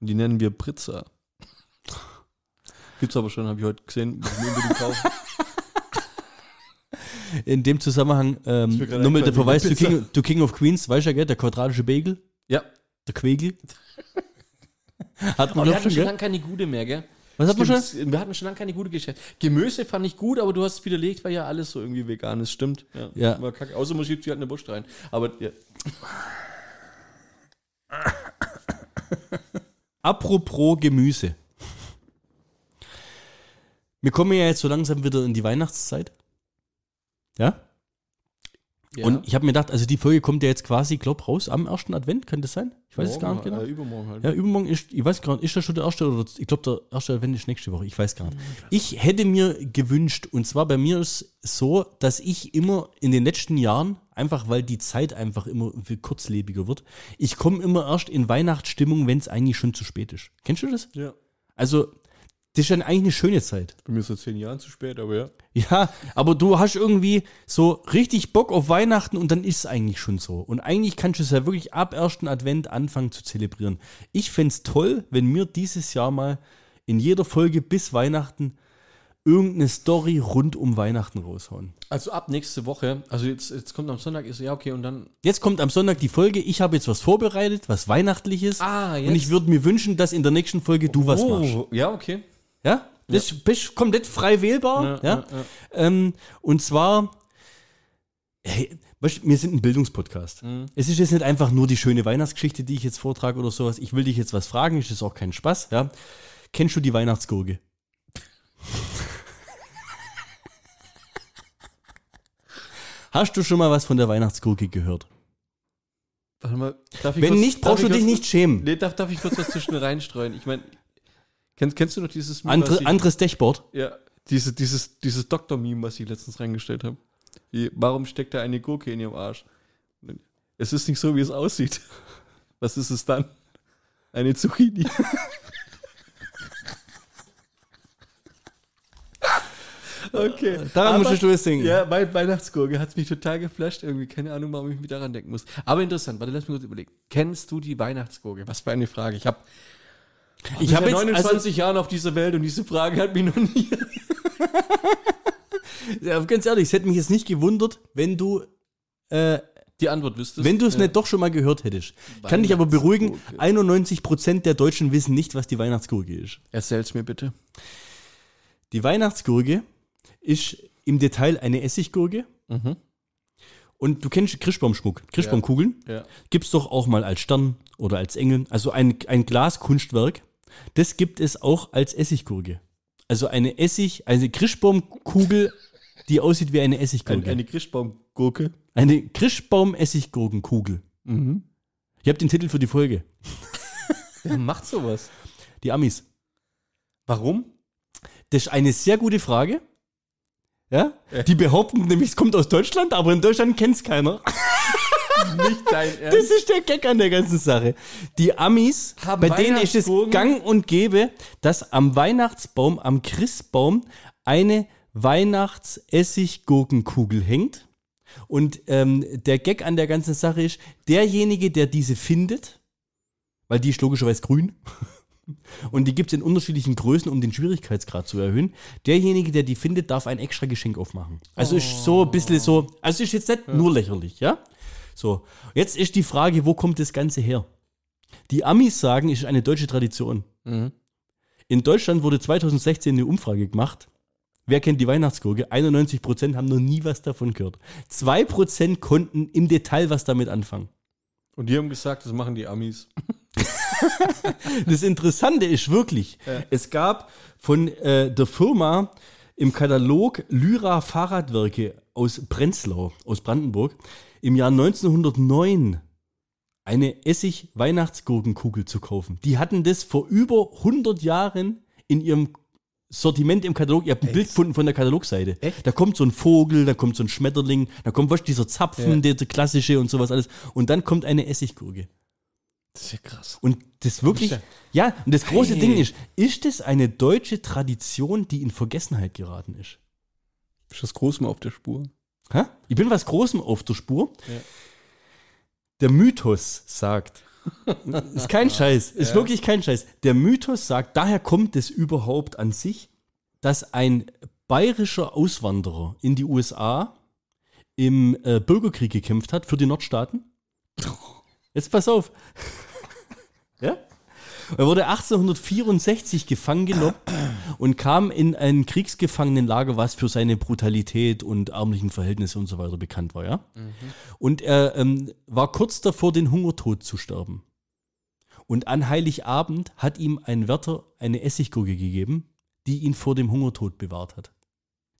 Und die nennen wir Pritza. Gibt's aber schon, habe ich heute gesehen. Muss ich unbedingt kaufen. In dem Zusammenhang, ähm, mit der Verweis zu King, to King of Queens, weißt du ja, gell, der quadratische Bagel, Ja. der Quegel. Hat Aber man wir doch hatten schon, schon lange keine gute mehr, gell? Was hat man schon? Wir hatten schon lange keine gute Geschäfte. Gemüse fand ich gut, aber du hast es widerlegt, weil ja alles so irgendwie vegan ist. Stimmt. Ja. Ja. War kacke. Außer man schiebt sich halt eine Wurst rein. Aber ja. Apropos Gemüse. Wir kommen ja jetzt so langsam wieder in die Weihnachtszeit. Ja? ja. Und ich habe mir gedacht, also die Folge kommt ja jetzt quasi, glaub, raus am ersten Advent, könnte das sein? Ich weiß es gar nicht Morgen, genau. Äh, übermorgen halt. Ja, übermorgen ist, ich weiß gar nicht, ist das schon der erste oder ich glaube, der erste Advent ist nächste Woche, ich weiß gar nicht. Ich hätte mir gewünscht, und zwar bei mir ist es so, dass ich immer in den letzten Jahren, einfach weil die Zeit einfach immer viel kurzlebiger wird, ich komme immer erst in Weihnachtsstimmung, wenn es eigentlich schon zu spät ist. Kennst du das? ja. Also, das ist dann eigentlich eine schöne Zeit. Bei mir ist es zehn Jahren zu spät, aber ja. Ja, aber du hast irgendwie so richtig Bock auf Weihnachten und dann ist es eigentlich schon so. Und eigentlich kannst du es ja wirklich ab ersten Advent anfangen zu zelebrieren. Ich fände es toll, wenn wir dieses Jahr mal in jeder Folge bis Weihnachten irgendeine Story rund um Weihnachten raushauen. Also ab nächste Woche, also jetzt, jetzt kommt am Sonntag, ist ja okay und dann. Jetzt kommt am Sonntag die Folge. Ich habe jetzt was vorbereitet, was Weihnachtliches. Ah, Und ich würde mir wünschen, dass in der nächsten Folge du was machst. Oh, ja, okay. Ja? Das ist komplett frei wählbar. Ja, Ja, ja, ja. Ähm, und zwar, hey, weißt, wir sind ein Bildungspodcast. Mhm. Es ist jetzt nicht einfach nur die schöne Weihnachtsgeschichte, die ich jetzt vortrage oder sowas. Ich will dich jetzt was fragen, ist das auch kein Spaß. Ja? Kennst du die Weihnachtsgurke? Hast du schon mal was von der Weihnachtsgurke gehört? Warte mal. Darf ich Wenn kurz- nicht, brauchst du ich dich kurz- nicht schämen. Nee, darf, darf ich kurz was zwischen reinstreuen? Ich meine, kennst, kennst du noch dieses Meme, Andre, anderes Dashboard. Ja, diese, dieses, dieses Doktor-Meme, was ich letztens reingestellt habe. Warum steckt da eine Gurke in ihrem Arsch? Es ist nicht so, wie es aussieht. Was ist es dann? Eine Zucchini. okay. Daran Aber- musstest du es singen. Ja, mein Weihnachtsgurke hat mich total geflasht. Irgendwie keine Ahnung, warum ich mich daran denken muss. Aber interessant, warte, lass mich kurz überlegen. Kennst du die Weihnachtsgurke? Was für eine Frage. Ich habe Ich habe seit jetzt, 29 also, Jahren auf dieser Welt und diese Frage hat mich noch nie. ja, ganz ehrlich, es hätte mich jetzt nicht gewundert, wenn du äh, Die Antwort wüsstest. Wenn du es Ja. nicht doch schon mal gehört hättest. Kann dich aber beruhigen, 91% der Deutschen wissen nicht, was die Weihnachtsgurke ist. Erzähl's mir bitte. Die Weihnachtsgurke ist im Detail eine Essiggurke. Mhm. Und du kennst Christbaumschmuck, Christbaumkugeln. Ja. Gibt's doch auch mal als Stern oder als Engel. Also ein, ein Glaskunstwerk. Das gibt es auch als Essiggurke. Also eine Essig, eine Christbaumkugel, die aussieht wie eine Ein, Essiggurke. eine Christbaumgurke. Eine Christbaum-Essiggurkenkugel. Mhm. Ich habe den Titel für die Folge. Wer macht sowas? Die Amis. Warum? Das ist eine sehr gute Frage. Ja? Die behaupten nämlich, es kommt aus Deutschland, aber in Deutschland kennt es keiner. Nicht dein Das ist der Gag an der ganzen Sache. Die Amis, Haben bei denen ist es gang und gäbe, dass am Weihnachtsbaum, am Christbaum eine Weihnachts-Essiggurkenkugel hängt. Und ähm, der Gag an der ganzen Sache ist, derjenige, der diese findet, weil die ist logischerweise grün, und die gibt es in unterschiedlichen Größen, um den Schwierigkeitsgrad zu erhöhen. Derjenige, der die findet, darf ein extra Geschenk aufmachen. Also ist so ein bisschen so, also ist jetzt nicht nur lächerlich, ja? So, jetzt ist die Frage, wo kommt das Ganze her? Die Amis sagen, es ist eine deutsche Tradition. Mhm. In Deutschland wurde 2016 eine Umfrage gemacht. Wer kennt die Weihnachtsgurke? 91% haben noch nie was davon gehört. 2% konnten im Detail was damit anfangen. Und die haben gesagt, das machen die Amis. Das Interessante ist wirklich, es gab von äh, der Firma im Katalog Lyra Fahrradwerke aus Prenzlau, aus Brandenburg, im Jahr 1909 eine Essig-Weihnachtsgurkenkugel zu kaufen. Die hatten das vor über 100 Jahren in ihrem Sortiment im Katalog. Ihr habt ein Bild gefunden von der Katalogseite. Echt? Da kommt so ein Vogel, da kommt so ein Schmetterling, da kommt was, dieser Zapfen, Ja. der, der klassische und sowas alles. Und dann kommt eine Essiggurke. Das ist ja krass. Und das wirklich, ja, und das große Hey. Ding ist, ist es eine deutsche Tradition, die in Vergessenheit geraten ist? Ist das groß mal auf der Spur? Hä? Ich bin was Großem auf der Spur. Ja. Der Mythos sagt, ist kein Scheiß, ist Ja. wirklich kein Scheiß. Der Mythos sagt, daher kommt es überhaupt an sich, dass ein bayerischer Auswanderer in die USA im äh, Bürgerkrieg gekämpft hat für die Nordstaaten. Jetzt pass auf. ja? Er wurde 1864 gefangen genommen und kam in ein Kriegsgefangenenlager, was für seine Brutalität und ärmlichen Verhältnisse und so weiter bekannt war, ja. Und er ähm, war kurz davor, den Hungertod zu sterben. Und an Heiligabend hat ihm ein Wärter eine Essiggurke gegeben, die ihn vor dem Hungertod bewahrt hat.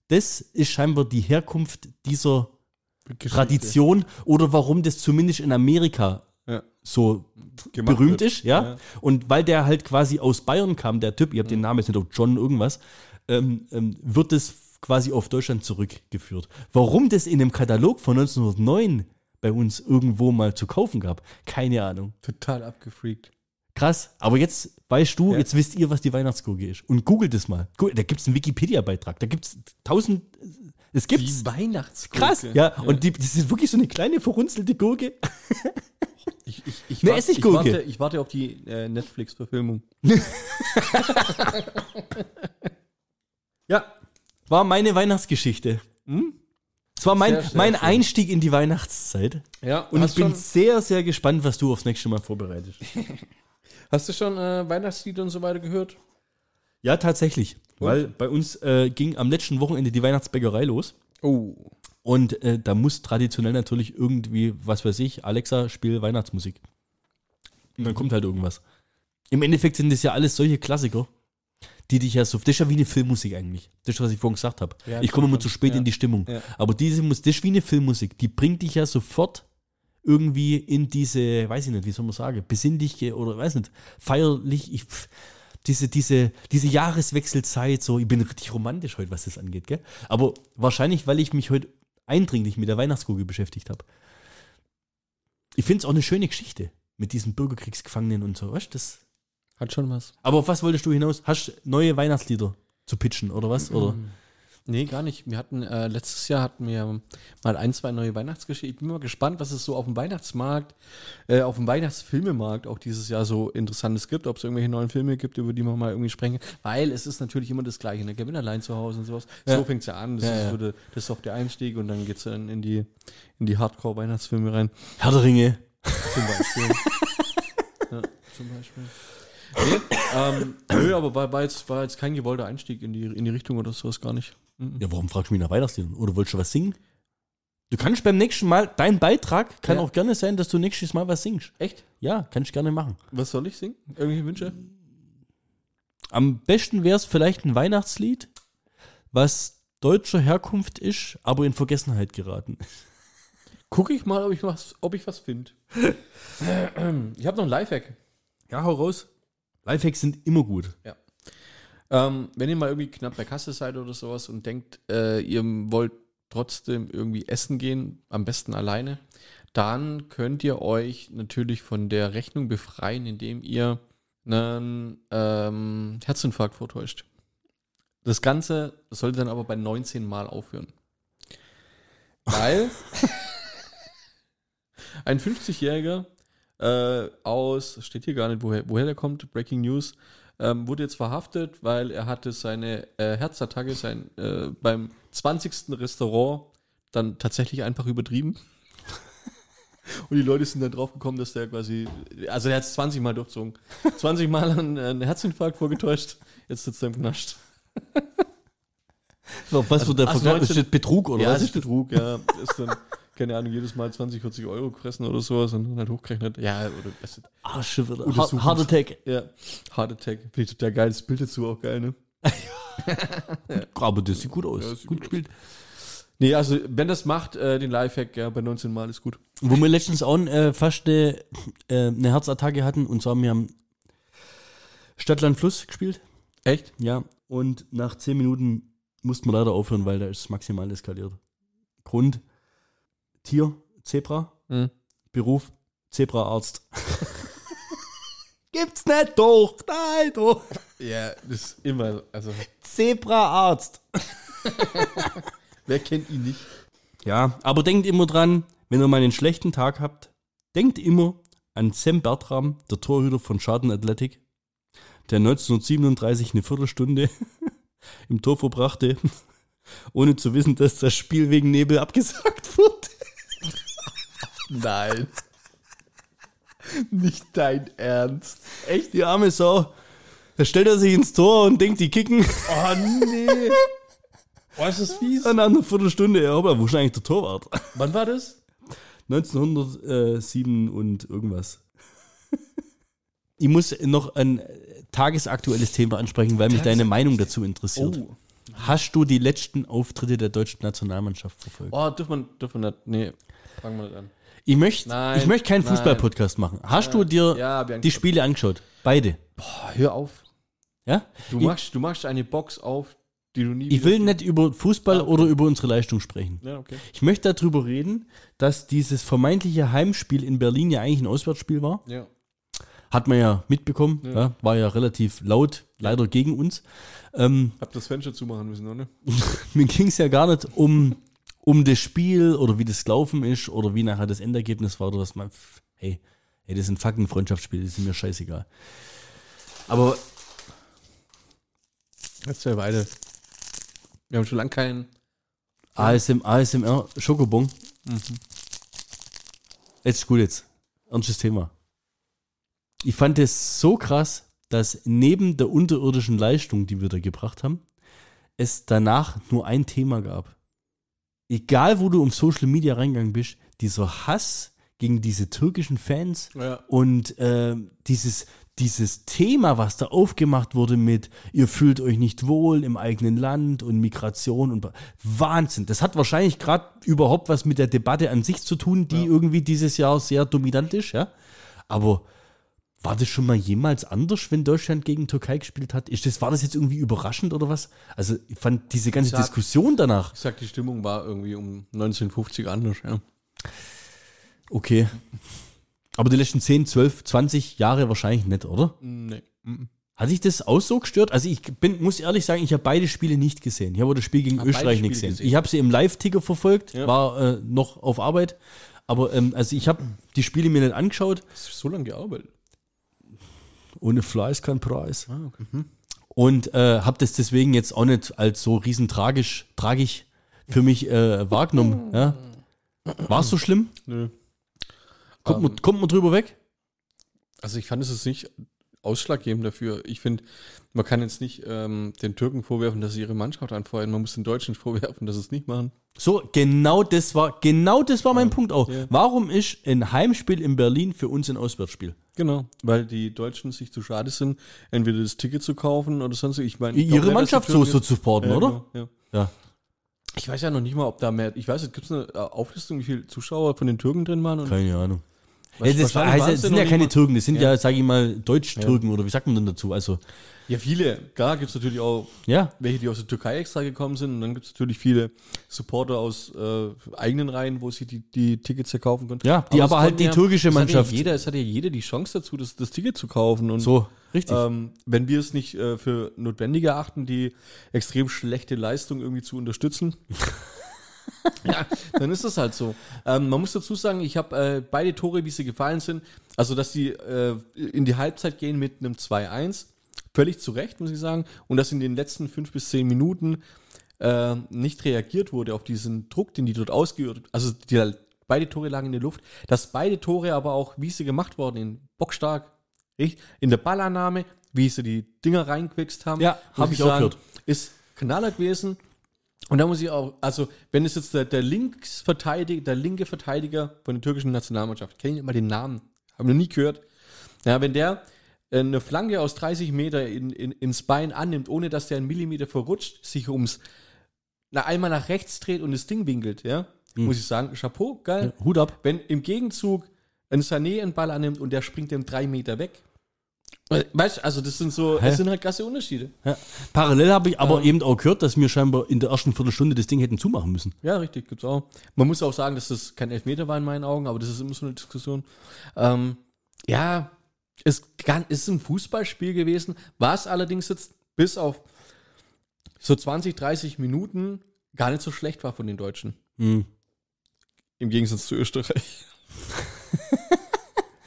Das ist scheinbar die Herkunft dieser Tradition oder warum das zumindest in Amerika. So Gemacht berühmt wird. ist, ja? Ja. Und weil der halt quasi aus Bayern kam, der Typ, ich habe den Namen jetzt nicht, ob John irgendwas, ähm, ähm, wird das quasi auf Deutschland zurückgeführt. Warum das in dem Katalog von 1909 bei uns irgendwo mal zu kaufen gab, keine Ahnung. Total abgefreakt. Krass, aber jetzt weißt du, Ja. jetzt wisst ihr, was die Weihnachtsgurke ist. Und googelt es mal. Da gibt es einen Wikipedia-Beitrag, da gibt es tausend, es gibt's. Die Weihnachtsgurke. Krass, ja. Und die, das ist wirklich so eine kleine verrunzelte Gurke. Ich, ich, ich, Eine warte- Essiggurke. Ich warte, ich warte auf die äh, Netflix-Verfilmung. Ja, war meine Weihnachtsgeschichte. Es war mein, Sehr, sehr mein schön. Einstieg in die Weihnachtszeit. Ja, Und ich bin sehr, sehr gespannt, was du aufs nächste Mal vorbereitest. hast du schon äh, Weihnachtslieder und so weiter gehört? Ja, tatsächlich. Weil bei uns äh, ging am letzten Wochenende die Weihnachtsbäckerei los. Oh. Und äh, da muss traditionell natürlich irgendwie, was weiß ich, Alexa, spiel Weihnachtsmusik. Und dann kommt halt irgendwas. Im Endeffekt sind das ja alles solche Klassiker, die dich ja so. Das ist ja wie eine Filmmusik eigentlich. Das ist, was ich vorhin gesagt habe. Ja, ich komme immer zu spät Ja. in die Stimmung. Ja. Aber diese Musik, das ist wie eine Filmmusik. Die bringt dich ja sofort irgendwie in diese, weiß ich nicht, wie soll man sagen, besinnliche oder weiß nicht, feierlich. Ich, diese, diese, diese Jahreswechselzeit, so, ich bin richtig romantisch heute, was das angeht, gell? Aber wahrscheinlich, weil ich mich heute eindringlich mit der Weihnachtskugel beschäftigt habe. Ich finde es auch eine schöne Geschichte mit diesen Bürgerkriegsgefangenen und so, weißt? Das. Hat schon was. Aber auf was wolltest du hinaus? Hast du neue Weihnachtslieder zu pitchen oder was? Oder? Nee, gar nicht. Wir hatten, äh, letztes Jahr hatten wir mal ein, zwei neue Weihnachtsgeschichten. Ich bin mal gespannt, was es so auf dem Weihnachtsmarkt, äh, auf dem Weihnachtsfilmemarkt auch dieses Jahr so Interessantes gibt, ob es irgendwelche neuen Filme gibt, über die man mal irgendwie sprechen kann. Weil es ist natürlich immer das Gleiche. Ne? Gewinn allein zu Hause und sowas. Ja. So fängt es ja an. Das Ja, ist ja. so der, der softe Einstieg und dann geht es dann in die, in die Hardcore-Weihnachtsfilme rein. Herr der Ringe. Zum Beispiel. ja, zum Beispiel. Nee, ähm, nö, aber war, war, jetzt, war jetzt kein gewollter Einstieg in die, in die Richtung oder sowas gar nicht. Mhm. Ja, warum fragst du mich nach Weihnachtsliedern? Oder wolltest du was singen? Du kannst beim nächsten Mal, dein Beitrag kann Ja. auch gerne sein, dass du nächstes Mal was singst. Echt? Ja, kann ich gerne machen. Was soll ich singen? Irgendwelche Wünsche? Am besten wäre es vielleicht ein Weihnachtslied, was deutscher Herkunft ist, aber in Vergessenheit geraten. Gucke ich mal, ob ich was, ob ich was finde. ich habe noch ein Lifehack. Ja, hau raus. Lifehacks sind immer gut. Ähm, wenn ihr mal irgendwie knapp bei Kasse seid oder sowas und denkt, äh, ihr wollt trotzdem irgendwie essen gehen, am besten alleine, dann könnt ihr euch natürlich von der Rechnung befreien, indem ihr einen ähm, Herzinfarkt vortäuscht. Das Ganze sollte dann aber bei 19 Mal aufhören. Weil ein 50-Jähriger äh, aus, steht hier gar nicht, woher, woher der kommt, Breaking News, ähm, wurde jetzt verhaftet, weil er hatte seine äh, Herzattacke sein, äh, beim 20. Restaurant dann tatsächlich einfach übertrieben. Und die Leute sind dann drauf gekommen, dass der quasi, also er hat es 20 Mal durchzogen. 20 Mal einen, einen Herzinfarkt vorgetäuscht, jetzt sitzt er im Knast. Was wird der also Vergleich? 19 Ist das Betrug oder ja, was? das ist Betrug, ja. Ist dann, keine Ahnung, jedes Mal 20, 40 Euro gefressen oder sowas und dann halt hochgerechnet. Ja, oder wieder. Untersuchungs- Hard Attack. ja, Heart Attack. Finde ich total geil. Das Bild dazu auch geil, ne? Aber das sieht gut aus. Ja, sieht gut gut gespielt. Nee, also, wenn das macht, äh, den Lifehack, ja, bei 19 Mal ist gut. Wo wir letztens auch äh, fast eine, äh, eine Herzattacke hatten und zwar wir haben Stadtland Fluss gespielt. Echt? Ja. Und nach 10 Minuten mussten wir leider aufhören, weil da ist es maximal eskaliert. Grund: Tier, Zebra. Mhm. Beruf: Zebraarzt. Gibt's nicht doch. Nein, doch. Ja, das ist immer, also, Zebraarzt. wer kennt ihn nicht? Ja, aber denkt immer dran, wenn ihr mal einen schlechten Tag habt, denkt immer an Sam Bertram, der Torhüter von Schaden Athletic, der 1937 eine Viertelstunde im Tor verbrachte, ohne zu wissen, dass das Spiel wegen Nebel abgesagt wurde. Nein. nicht dein Ernst. Echt, die arme Sau. Da stellt er sich ins Tor und denkt, die kicken. Oh, nee. Oh, ist das fies. Nach einer Viertelstunde, ja, aber wo ist eigentlich der Torwart? Wann war das? 1907 und irgendwas. Ich muss noch ein tagesaktuelles Thema ansprechen, weil mich deine Meinung dazu interessiert. Oh. Hast du die letzten Auftritte der deutschen Nationalmannschaft verfolgt? Oh, dürfen wir, dürfen nicht. Nee, fangen wir nicht an. Ich möchte ich möchte keinen. Fußball-Podcast machen. Hast du dir Ja, die Spiele angeschaut? Beide. Boah, hör auf. Ja? Du Ich- machst, du machst eine Box auf, die du nie Ich will nicht über Fußball oder über unsere Leistung sprechen. Ja, okay. Ich möchte darüber reden, dass dieses vermeintliche Heimspiel in Berlin ja eigentlich ein Auswärtsspiel war. Ja. Hat man ja mitbekommen. Ja. war ja relativ laut, leider gegen uns. Ähm, Hab das Fenster zumachen müssen, oder? mir ging es ja gar nicht um, um das Spiel oder wie das gelaufen ist oder wie nachher das Endergebnis war oder was man. Hey, hey, das sind fucking Freundschaftsspiele, die sind mir scheißegal. Aber Jetzt ja beide. Wir haben schon lange keinen. ASM, ASMR, Schokobon. Jetzt ist gut jetzt. Ernstes Thema. Ich fand es so krass, dass neben der unterirdischen Leistung, die wir da gebracht haben, es danach nur ein Thema gab. Egal, wo du um Social Media reingegangen bist, dieser Hass gegen diese türkischen Fans Ja. und äh, dieses, dieses Thema, was da aufgemacht wurde mit, ihr fühlt euch nicht wohl im eigenen Land und Migration und Wahnsinn. Das hat wahrscheinlich gerade überhaupt was mit der Debatte an sich zu tun, die irgendwie dieses Jahr sehr dominant ist, ja. Aber war das schon mal jemals anders, wenn Deutschland gegen Türkei gespielt hat? Ist das, war das jetzt irgendwie überraschend oder was? Also ich fand diese ganze Sag- Diskussion danach. Ich sag, die Stimmung war irgendwie um 1950 anders, ja. Okay. Aber die letzten 10, 12, 20 Jahre wahrscheinlich nicht, oder? Nee. Hat sich das auch so gestört? Also ich bin, muss ehrlich sagen, ich habe beide Spiele nicht gesehen. Ich habe das Spiel gegen Hab Österreich nicht gesehen. gesehen. Ich habe sie im Live-Ticker verfolgt, Ja. war äh, noch auf Arbeit. Aber ähm, also ich habe die Spiele mir nicht angeschaut. Hast du so lange gearbeitet? Ohne Fleiß kein Preis. Ah, okay. Und äh, habe das deswegen jetzt auch nicht als so riesen tragisch, tragisch für mich äh, wahrgenommen. Ja? War es so schlimm? Nö. Kommt, Ähm. man, kommt man drüber weg? Also ich fand es jetzt nicht ausschlaggebend dafür. Ich finde, man kann jetzt nicht ähm, den Türken vorwerfen, dass sie ihre Mannschaft anfeuern. Man muss den Deutschen vorwerfen, dass sie es nicht machen. So, genau das war, genau das war mein Punkt auch. Ja. Warum ist ein Heimspiel in Berlin für uns ein Auswärtsspiel? Genau, weil die Deutschen sich zu schade sind, entweder das Ticket zu kaufen oder sonst. Ich meine, glaub Ihre dass Mannschaft so, zu supporten, Ja, oder? genau, ja. Ja. Ich weiß ja noch nicht mal, ob da mehr. Ich weiß gibt es eine äh, Auflistung, wie viele Zuschauer von den Türken drin waren? Keine Ahnung. Was- Ja, das wahrscheinlich heißt, waren's das ja sind ja keine Türken, das sind ja, Ja. sage ich mal, Deutsch-Türken oder wie sagt man denn dazu? Also, Ja, viele. Klar gibt es natürlich auch ja. welche, die aus der Türkei extra gekommen sind. Und dann gibt es natürlich viele Supporter aus äh, eigenen Reihen, wo sie die, die Tickets ja kaufen können. Ja, die es aber halt die türkische es hat Mannschaft- Ja jeder, es hat ja jeder die Chance dazu, das, das Ticket zu kaufen. Und So, richtig. ähm, wenn wir es nicht äh, für notwendig erachten, die extrem schlechte Leistung irgendwie zu unterstützen, ja, dann ist das halt so. Ähm, man muss dazu sagen, ich habe äh, beide Tore, wie sie gefallen sind, also dass die äh, in die Halbzeit gehen mit einem 2-1, völlig zu Recht, muss ich sagen, und dass in den letzten fünf bis zehn Minuten äh, nicht reagiert wurde auf diesen Druck, den die dort ausgeübt Also die, beide Tore lagen in der Luft, dass beide Tore aber auch, wie sie gemacht worden, in bockstark, in der Ballannahme, wie sie die Dinger reingewichst haben, Ja, muss hab ich auch gehört. ist Knaller gewesen. Und da muss ich auch, also wenn es jetzt der, der Linksverteidiger, der linke Verteidiger von der türkischen Nationalmannschaft, kenne ich immer den Namen, habe noch nie gehört. Ja, wenn der äh, eine Flanke aus 30 Meter in, in, ins Bein annimmt, ohne dass der einen Millimeter verrutscht, sich ums na, einmal nach rechts dreht und das Ding winkelt, ja, Hm. muss ich sagen, Chapeau, geil. Hut ab. Wenn im Gegenzug ein Sané einen Ball annimmt und der springt dem drei Meter weg. Weißt du, also das sind so, Hä? das sind halt krasse Unterschiede. Ja. Parallel habe ich aber Ähm. eben auch gehört, dass wir scheinbar in der ersten Viertelstunde das Ding hätten zumachen müssen. Ja, richtig, gibt's auch. Man muss auch sagen, dass das kein Elfmeter war in meinen Augen, aber das ist immer so eine Diskussion. Ähm, ja, es kann, ist ein Fußballspiel gewesen, was allerdings jetzt bis auf so 20, 30 Minuten gar nicht so schlecht war von den Deutschen. Hm. Im Gegensatz zu Österreich.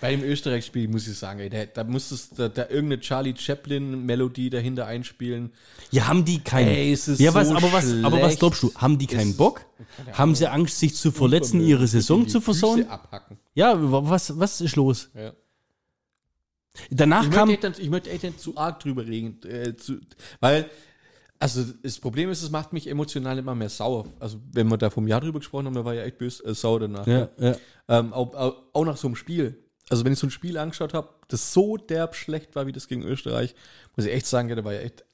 Bei dem Österreich-Spiel muss ich sagen, ey, da, da musstest da, da irgendeine Charlie Chaplin-Melodie dahinter einspielen. Ja, haben die keinen. Ey, es ist ja, was, so aber was, aber was glaubst du? Haben die keinen Es- Bock? Haben sie Angst, sich zu verletzen, ihre Saison zu versauen? abhacken. Ja, wa- was, was ist los? Ja. Danach Ich kam. möchte, dann- ich möchte echt nicht zu arg drüber reden, äh, zu, weil, also das Problem ist, es macht mich emotional immer mehr sauer. Also wenn wir da vom Jahr drüber gesprochen haben, da war ja echt böse äh, sauer danach. Ja, ja. Ähm, auch, auch nach so einem Spiel. Also wenn ich so ein Spiel angeschaut habe, das so derb schlecht war wie das gegen Österreich, muss ich echt sagen, ja, da war ja echt,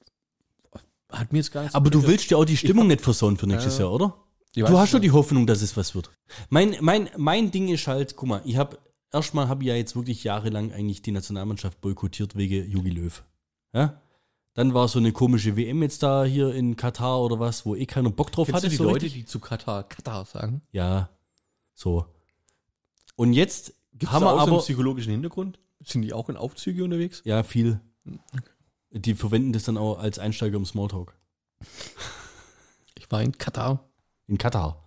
hat mir jetzt gar nicht so Aber du willst ja auch die Stimmung nicht versauen für nächstes Ja. Jahr, oder? Du hast schon die Hoffnung, dass es was wird. Mein, mein, mein Ding ist halt, guck mal, ich habe erstmal habe ich ja jetzt wirklich jahrelang eigentlich die Nationalmannschaft boykottiert wegen Jogi Löw. Ja? Dann war so eine komische WM jetzt da hier in Katar oder was, wo eh keiner Bock drauf Kennst hatte. du die so Leute, richtig? die zu Katar, Katar sagen? Ja, so. Und jetzt Gibt's haben da wir auch so einen aber psychologischen Hintergrund? Sind die auch in Aufzüge unterwegs? ja viel. Die verwenden das dann auch als Einsteiger im Smalltalk. Ich war in Katar. In Katar.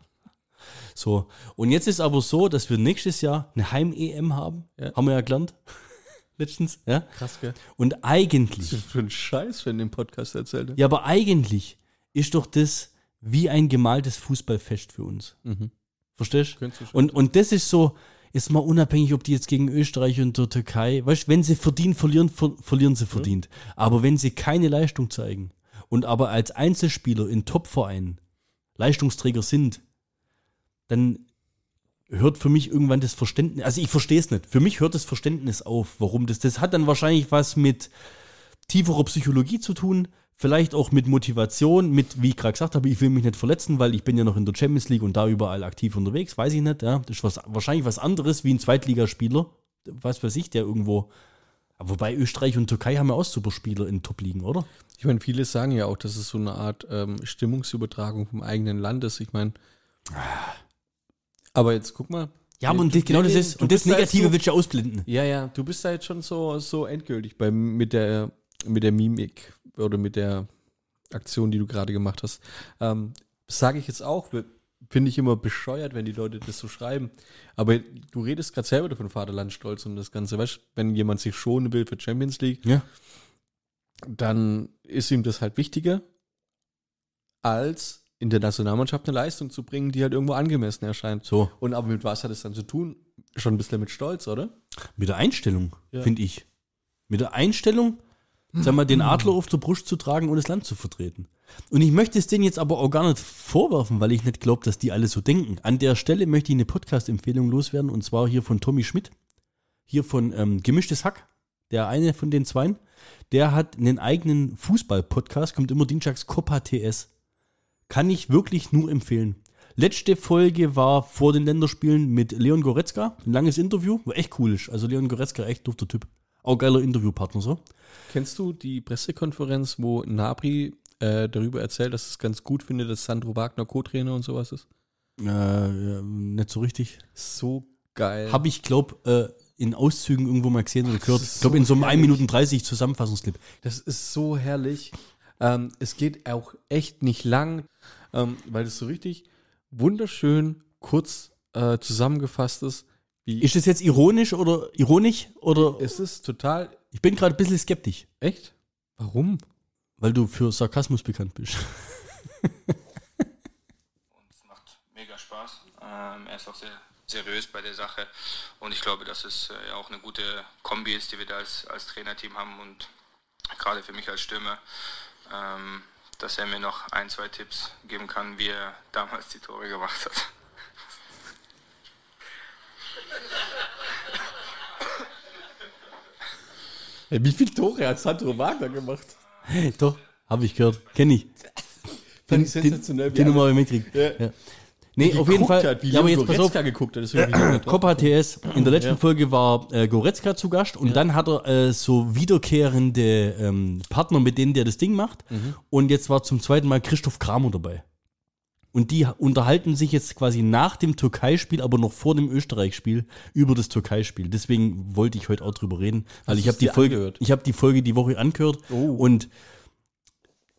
So. Und jetzt ist aber so, dass wir nächstes Jahr eine Heim-EM haben. Ja. Haben wir ja gelernt. Letztens. Ja. Krass, gell? Und Was eigentlich, ist für ein Scheiß, wenn den Podcast erzählt. ja, aber eigentlich ist doch das wie ein gemaltes Fußballfest für uns. Mhm. Verstehst du? Könntest du schon. Und, und das ist so, ist mal unabhängig, ob die jetzt gegen Österreich und der Türkei, weißt du, wenn sie verdient, verlieren, ver verlieren sie verdient. Aber wenn sie keine Leistung zeigen und aber als Einzelspieler in Topvereinen Leistungsträger sind, dann hört für mich irgendwann das Verständnis, also ich verstehe es nicht, für mich hört das Verständnis auf, warum das, das hat dann wahrscheinlich was mit tieferer Psychologie zu tun, vielleicht auch mit Motivation, mit, wie ich gerade gesagt habe, ich will mich nicht verletzen, weil ich bin ja noch in der Champions League und da überall aktiv unterwegs, weiß ich nicht, ja, das ist was, wahrscheinlich was anderes wie ein Zweitligaspieler, was weiß ich, der irgendwo, wobei Österreich und Türkei haben ja auch Superspieler in Top-Ligen, oder? Ich meine, viele sagen ja auch, dass es so eine Art ähm, Stimmungsübertragung vom eigenen Land ist. Ich meine, aber jetzt guck mal. Ja, aber Du- und das, genau das du- ist, du und das da Negative so- willst du ja ausblenden. Ja, ja, du bist da jetzt schon so, so endgültig bei, mit, der, mit der Mimik oder mit der Aktion, die du gerade gemacht hast. Ähm, Sage ich jetzt auch, finde ich immer bescheuert, wenn die Leute das so schreiben. Aber du redest gerade selber davon Vaterlandstolz und das Ganze. Weißt du, wenn jemand sich schonen will für Champions League, Ja. dann ist ihm das halt wichtiger, als in der Nationalmannschaft eine Leistung zu bringen, die halt irgendwo angemessen erscheint. So, Und aber mit was hat es dann zu tun? Schon ein bisschen mit Stolz, oder? mit der Einstellung, Ja. finde ich. Mit der Einstellung, sag mal, den Adler auf der Brust zu tragen und das Land zu vertreten. Und ich möchte es denen jetzt aber auch gar nicht vorwerfen, weil ich nicht glaube, dass die alle so denken. An der Stelle möchte ich eine Podcast-Empfehlung loswerden und zwar hier von Tommy Schmidt, hier von ähm, Gemischtes Hack, der eine von den zweien. Der hat einen eigenen Fußball-Podcast, kommt immer dienstags Copa TS. Kann ich wirklich nur empfehlen. Letzte Folge war vor den Länderspielen mit Leon Goretzka. Ein langes Interview, war echt cool. Also Leon Goretzka, echt dufter Typ. Auch geiler Interviewpartner so. Kennst du die Pressekonferenz, wo Nabri äh, darüber erzählt, dass es ganz gut findet, dass Sandro Wagner Co-Trainer und sowas ist? Äh, ja, nicht so richtig. So geil. Habe ich, glaub, äh, in Auszügen irgendwo mal gesehen oder gehört. Ich glaube, so in so einem 1 herrlich. Minuten 30 Zusammenfassungsclip. Das ist so herrlich. Ähm, es geht auch echt nicht lang, ähm, weil es so richtig wunderschön kurz äh, zusammengefasst ist. Wie Ist das jetzt ironisch oder ironisch? Oder es ist total ich bin gerade ein bisschen skeptisch, echt. Warum? weil du für Sarkasmus bekannt bist. und es macht mega Spaß. Ähm, er ist auch sehr seriös bei der Sache und ich glaube, dass es äh, ja auch eine gute Kombi ist, die wir da als, als Trainerteam haben und gerade für mich als Stürmer, ähm, dass er mir noch ein, zwei Tipps geben kann, wie er damals die Tore gemacht hat. Wie viele Tore hat Sandro Wagner gemacht? Doch, habe ich gehört. Kenn ich. Fand ich sensationell, Den alle- Nummer mitkriegt. Ja. Ja. Nee, auf jeden Fall. Hat, wie ja, aber jetzt pass auf. Goretzka geguckt hat. Das. Copa TS. In der letzten Ja. Folge war äh, Goretzka zu Gast und dann hat er äh, so wiederkehrende ähm, Partner, mit denen der das Ding macht. Mhm. Und jetzt war zum zweiten Mal Christoph Kramer dabei. Und die unterhalten sich jetzt quasi nach dem Türkei-Spiel, aber noch vor dem Österreich-Spiel über das Türkei-Spiel. Deswegen wollte ich heute auch drüber reden, weil Hast ich habe die Folge, angehört? ich habe die Folge die Woche angehört Oh. und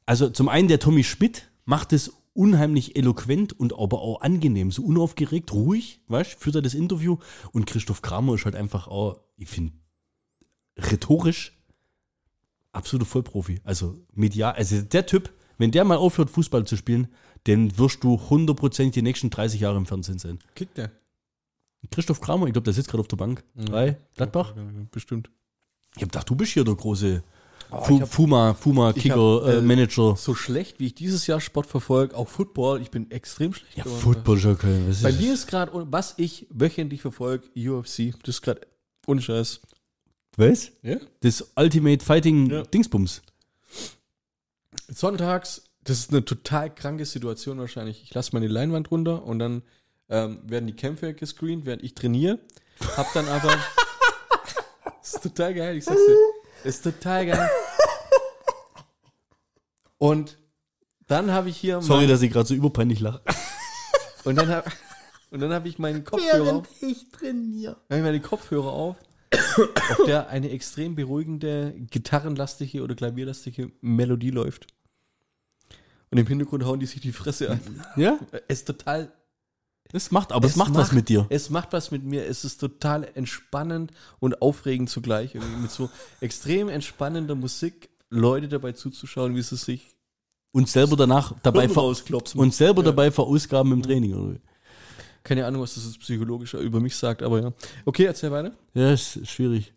also zum einen der Tommy Schmidt macht es unheimlich eloquent und aber auch angenehm, so unaufgeregt, ruhig, weißt, führt er das Interview und Christoph Kramer ist halt einfach auch, ich finde, rhetorisch absoluter Vollprofi. Also medial, also der Typ, wenn der mal aufhört, Fußball zu spielen, dann wirst du 100% die nächsten 30 Jahre im Fernsehen sein. Kickt der? Christoph Kramer, ich glaube, der sitzt gerade auf der Bank bei Gladbach. Bestimmt. Ich habe gedacht, du bist hier der große Oh, hab- Fuma, Fuma, Kicker, hab, äh, äh, Manager. So schlecht, wie ich dieses Jahr Sport verfolge, auch Football, ich bin extrem schlecht. Ja. Football. Was Bei ist mir ist gerade, was ich wöchentlich verfolge, UFC. Das ist gerade ohne Scheiß. Was? Ja? Das Ultimate Fighting Ja. Dingsbums. Sonntags, das ist eine total kranke Situation wahrscheinlich. Ich lasse meine Leinwand runter und dann ähm, werden die Kämpfe gescreent, während ich trainiere. Hab dann aber. das ist total geil, ich sag's dir. Das ist total geil. Und dann habe ich hier. Sorry, mein- dass ich gerade so überpeinlich lache. Und dann habe und dann hab ich meinen Kopfhörer auf. ich trainiere. Dann habe ich meine Kopfhörer auf, auf der eine extrem beruhigende, gitarrenlastige oder klavierlastige Melodie läuft. Und im Hintergrund hauen die sich die Fresse an. Ja, Es ist total. das macht, aber es, macht, was mit dir. Es macht was mit mir. Es ist total entspannend und aufregend zugleich. Irgendwie mit so extrem entspannender Musik Leute dabei zuzuschauen, wie sie sich Und selber danach dabei und selber Ja. dabei verausgaben im Training. Oder? Keine Ahnung, was das jetzt psychologischer über mich sagt, aber ja. Okay, erzähl weiter. Ja, ist schwierig.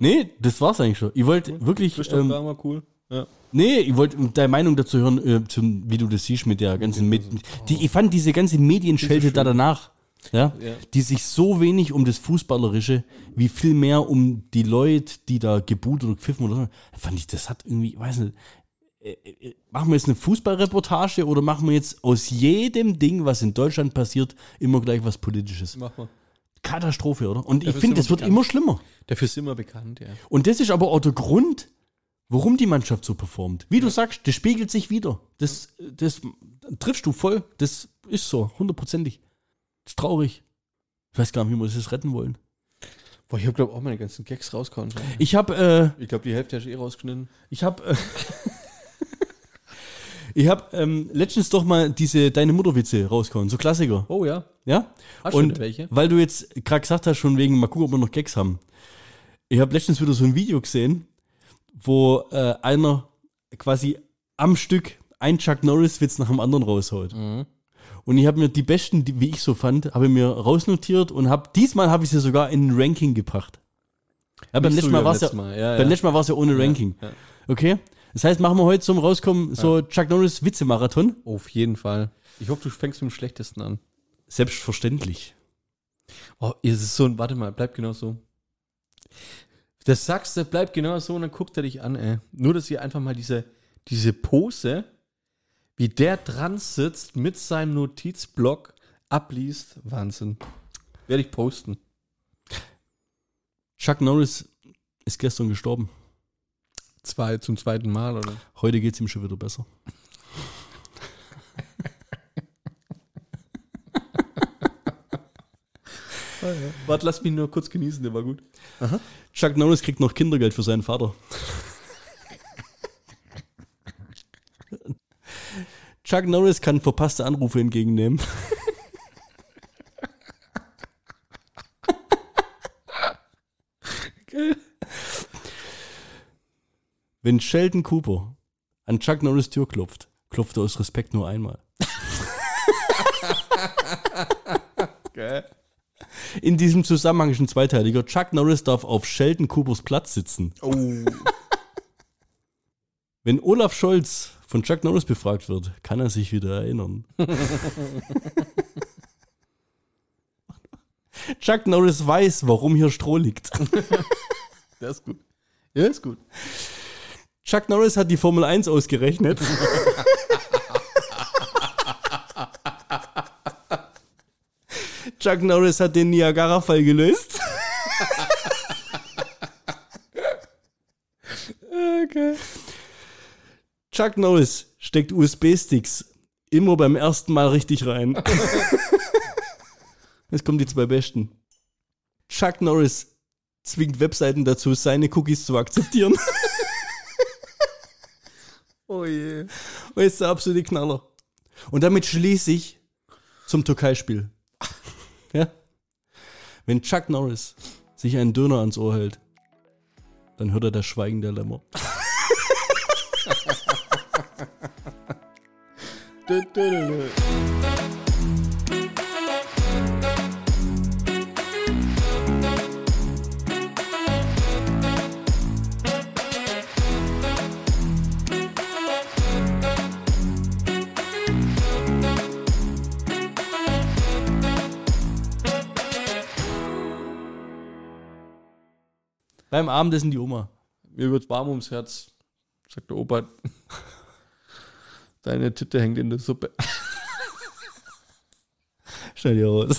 nee, das war's eigentlich schon. Ich wollte wirklich. Ähm, Kramer, cool. Ja. Nee, ich wollte deine Meinung dazu hören, äh, zum, wie du das siehst mit der ganzen Med die, Ich fand diese ganze Medienschelte da danach, ja, Ja. die sich so wenig um das Fußballerische, wie viel mehr um die Leute, die da geboot oder gepfiffen oder so, fand ich, das hat irgendwie, ich weiß nicht, äh, äh, machen wir jetzt eine Fußballreportage oder machen wir jetzt aus jedem Ding, was in Deutschland passiert, immer gleich was Politisches? Mach mal. Katastrophe, oder? Und ich Dafür finde, sind das wir wird bekannt. immer schlimmer. Dafür sind wir bekannt, ja. Und das ist aber auch der Grund, warum die Mannschaft so performt. Wie du sagst, das spiegelt sich wieder. Das, das triffst du voll. Das ist so, hundertprozentig. Das ist traurig. Ich weiß gar nicht, wie wir das retten wollen. Boah, ich habe glaube auch meine ganzen Gags rausgehauen. Ich habe, äh, Ich glaube, die Hälfte hast du eh rausgeschnitten. ich habe, äh, ich habe ähm, letztens doch mal diese deine Mutterwitze rausgehauen, so Klassiker. Oh ja. Ja? Hast Und welche? weil du jetzt gerade gesagt hast, schon wegen, mal gucken, ob wir noch Gags haben. Ich habe letztens wieder so ein Video gesehen, wo äh, einer quasi am Stück ein Chuck Norris-Witz nach dem anderen raushaut. Mhm. Und ich habe mir die besten, die, wie ich so fand, habe ich mir rausnotiert und habe diesmal habe ich sie sogar in ein Ranking gebracht. Ja, beim letzten Mal war es ja, Mal. Ja, beim ja. letzten Mal war es ja ohne Ranking. ja. Okay? Das heißt, machen wir heute zum Rauskommen so Chuck Norris Witzemarathon? Auf jeden Fall. Ich hoffe, du fängst mit dem Schlechtesten an. Selbstverständlich. Oh, es ist so ein, warte mal, bleib genau so. Das sagst du, bleib genau so und dann guckt er dich an, ey. Nur, dass ihr einfach mal diese, diese Pose, wie der dran sitzt, mit seinem Notizblock abliest. Wahnsinn. Werde ich posten. Chuck Norris ist gestern gestorben. Zwei, zum zweiten Mal, oder? Heute geht es ihm schon wieder besser. Warte, lass mich nur kurz genießen, der war gut. Chuck Norris kriegt noch Kindergeld für seinen Vater. Chuck Norris kann verpasste Anrufe entgegennehmen. Wenn Sheldon Cooper an Chuck Norris Tür klopft, klopft er aus Respekt nur einmal. Geil. In diesem Zusammenhang ist ein zweiteiliger. Chuck Norris darf auf Sheldon Coopers Platz sitzen. Oh. Wenn Olaf Scholz von Chuck Norris befragt wird, kann er sich wieder erinnern. Chuck Norris weiß, warum hier Stroh liegt. Der ist gut. Ja, ist gut. Chuck Norris hat die Formel 1 ausgerechnet. Chuck Norris hat den Niagara-Fall gelöst. Okay. Chuck Norris steckt USB-Sticks immer beim ersten Mal richtig rein. Jetzt kommen die zwei besten. Chuck Norris zwingt Webseiten dazu, seine Cookies zu akzeptieren. Oh je. Und jetzt der absolute Knaller. Und damit schließe ich zum Türkei-Spiel. Ja? Wenn Chuck Norris sich einen Döner ans Ohr hält, dann hört er das Schweigen der Lämmer. Dö, dö, dö, Beim Abendessen die Oma. Mir wird warm ums Herz, sagt der Opa. Deine Titte hängt in der Suppe. Schnell hier raus.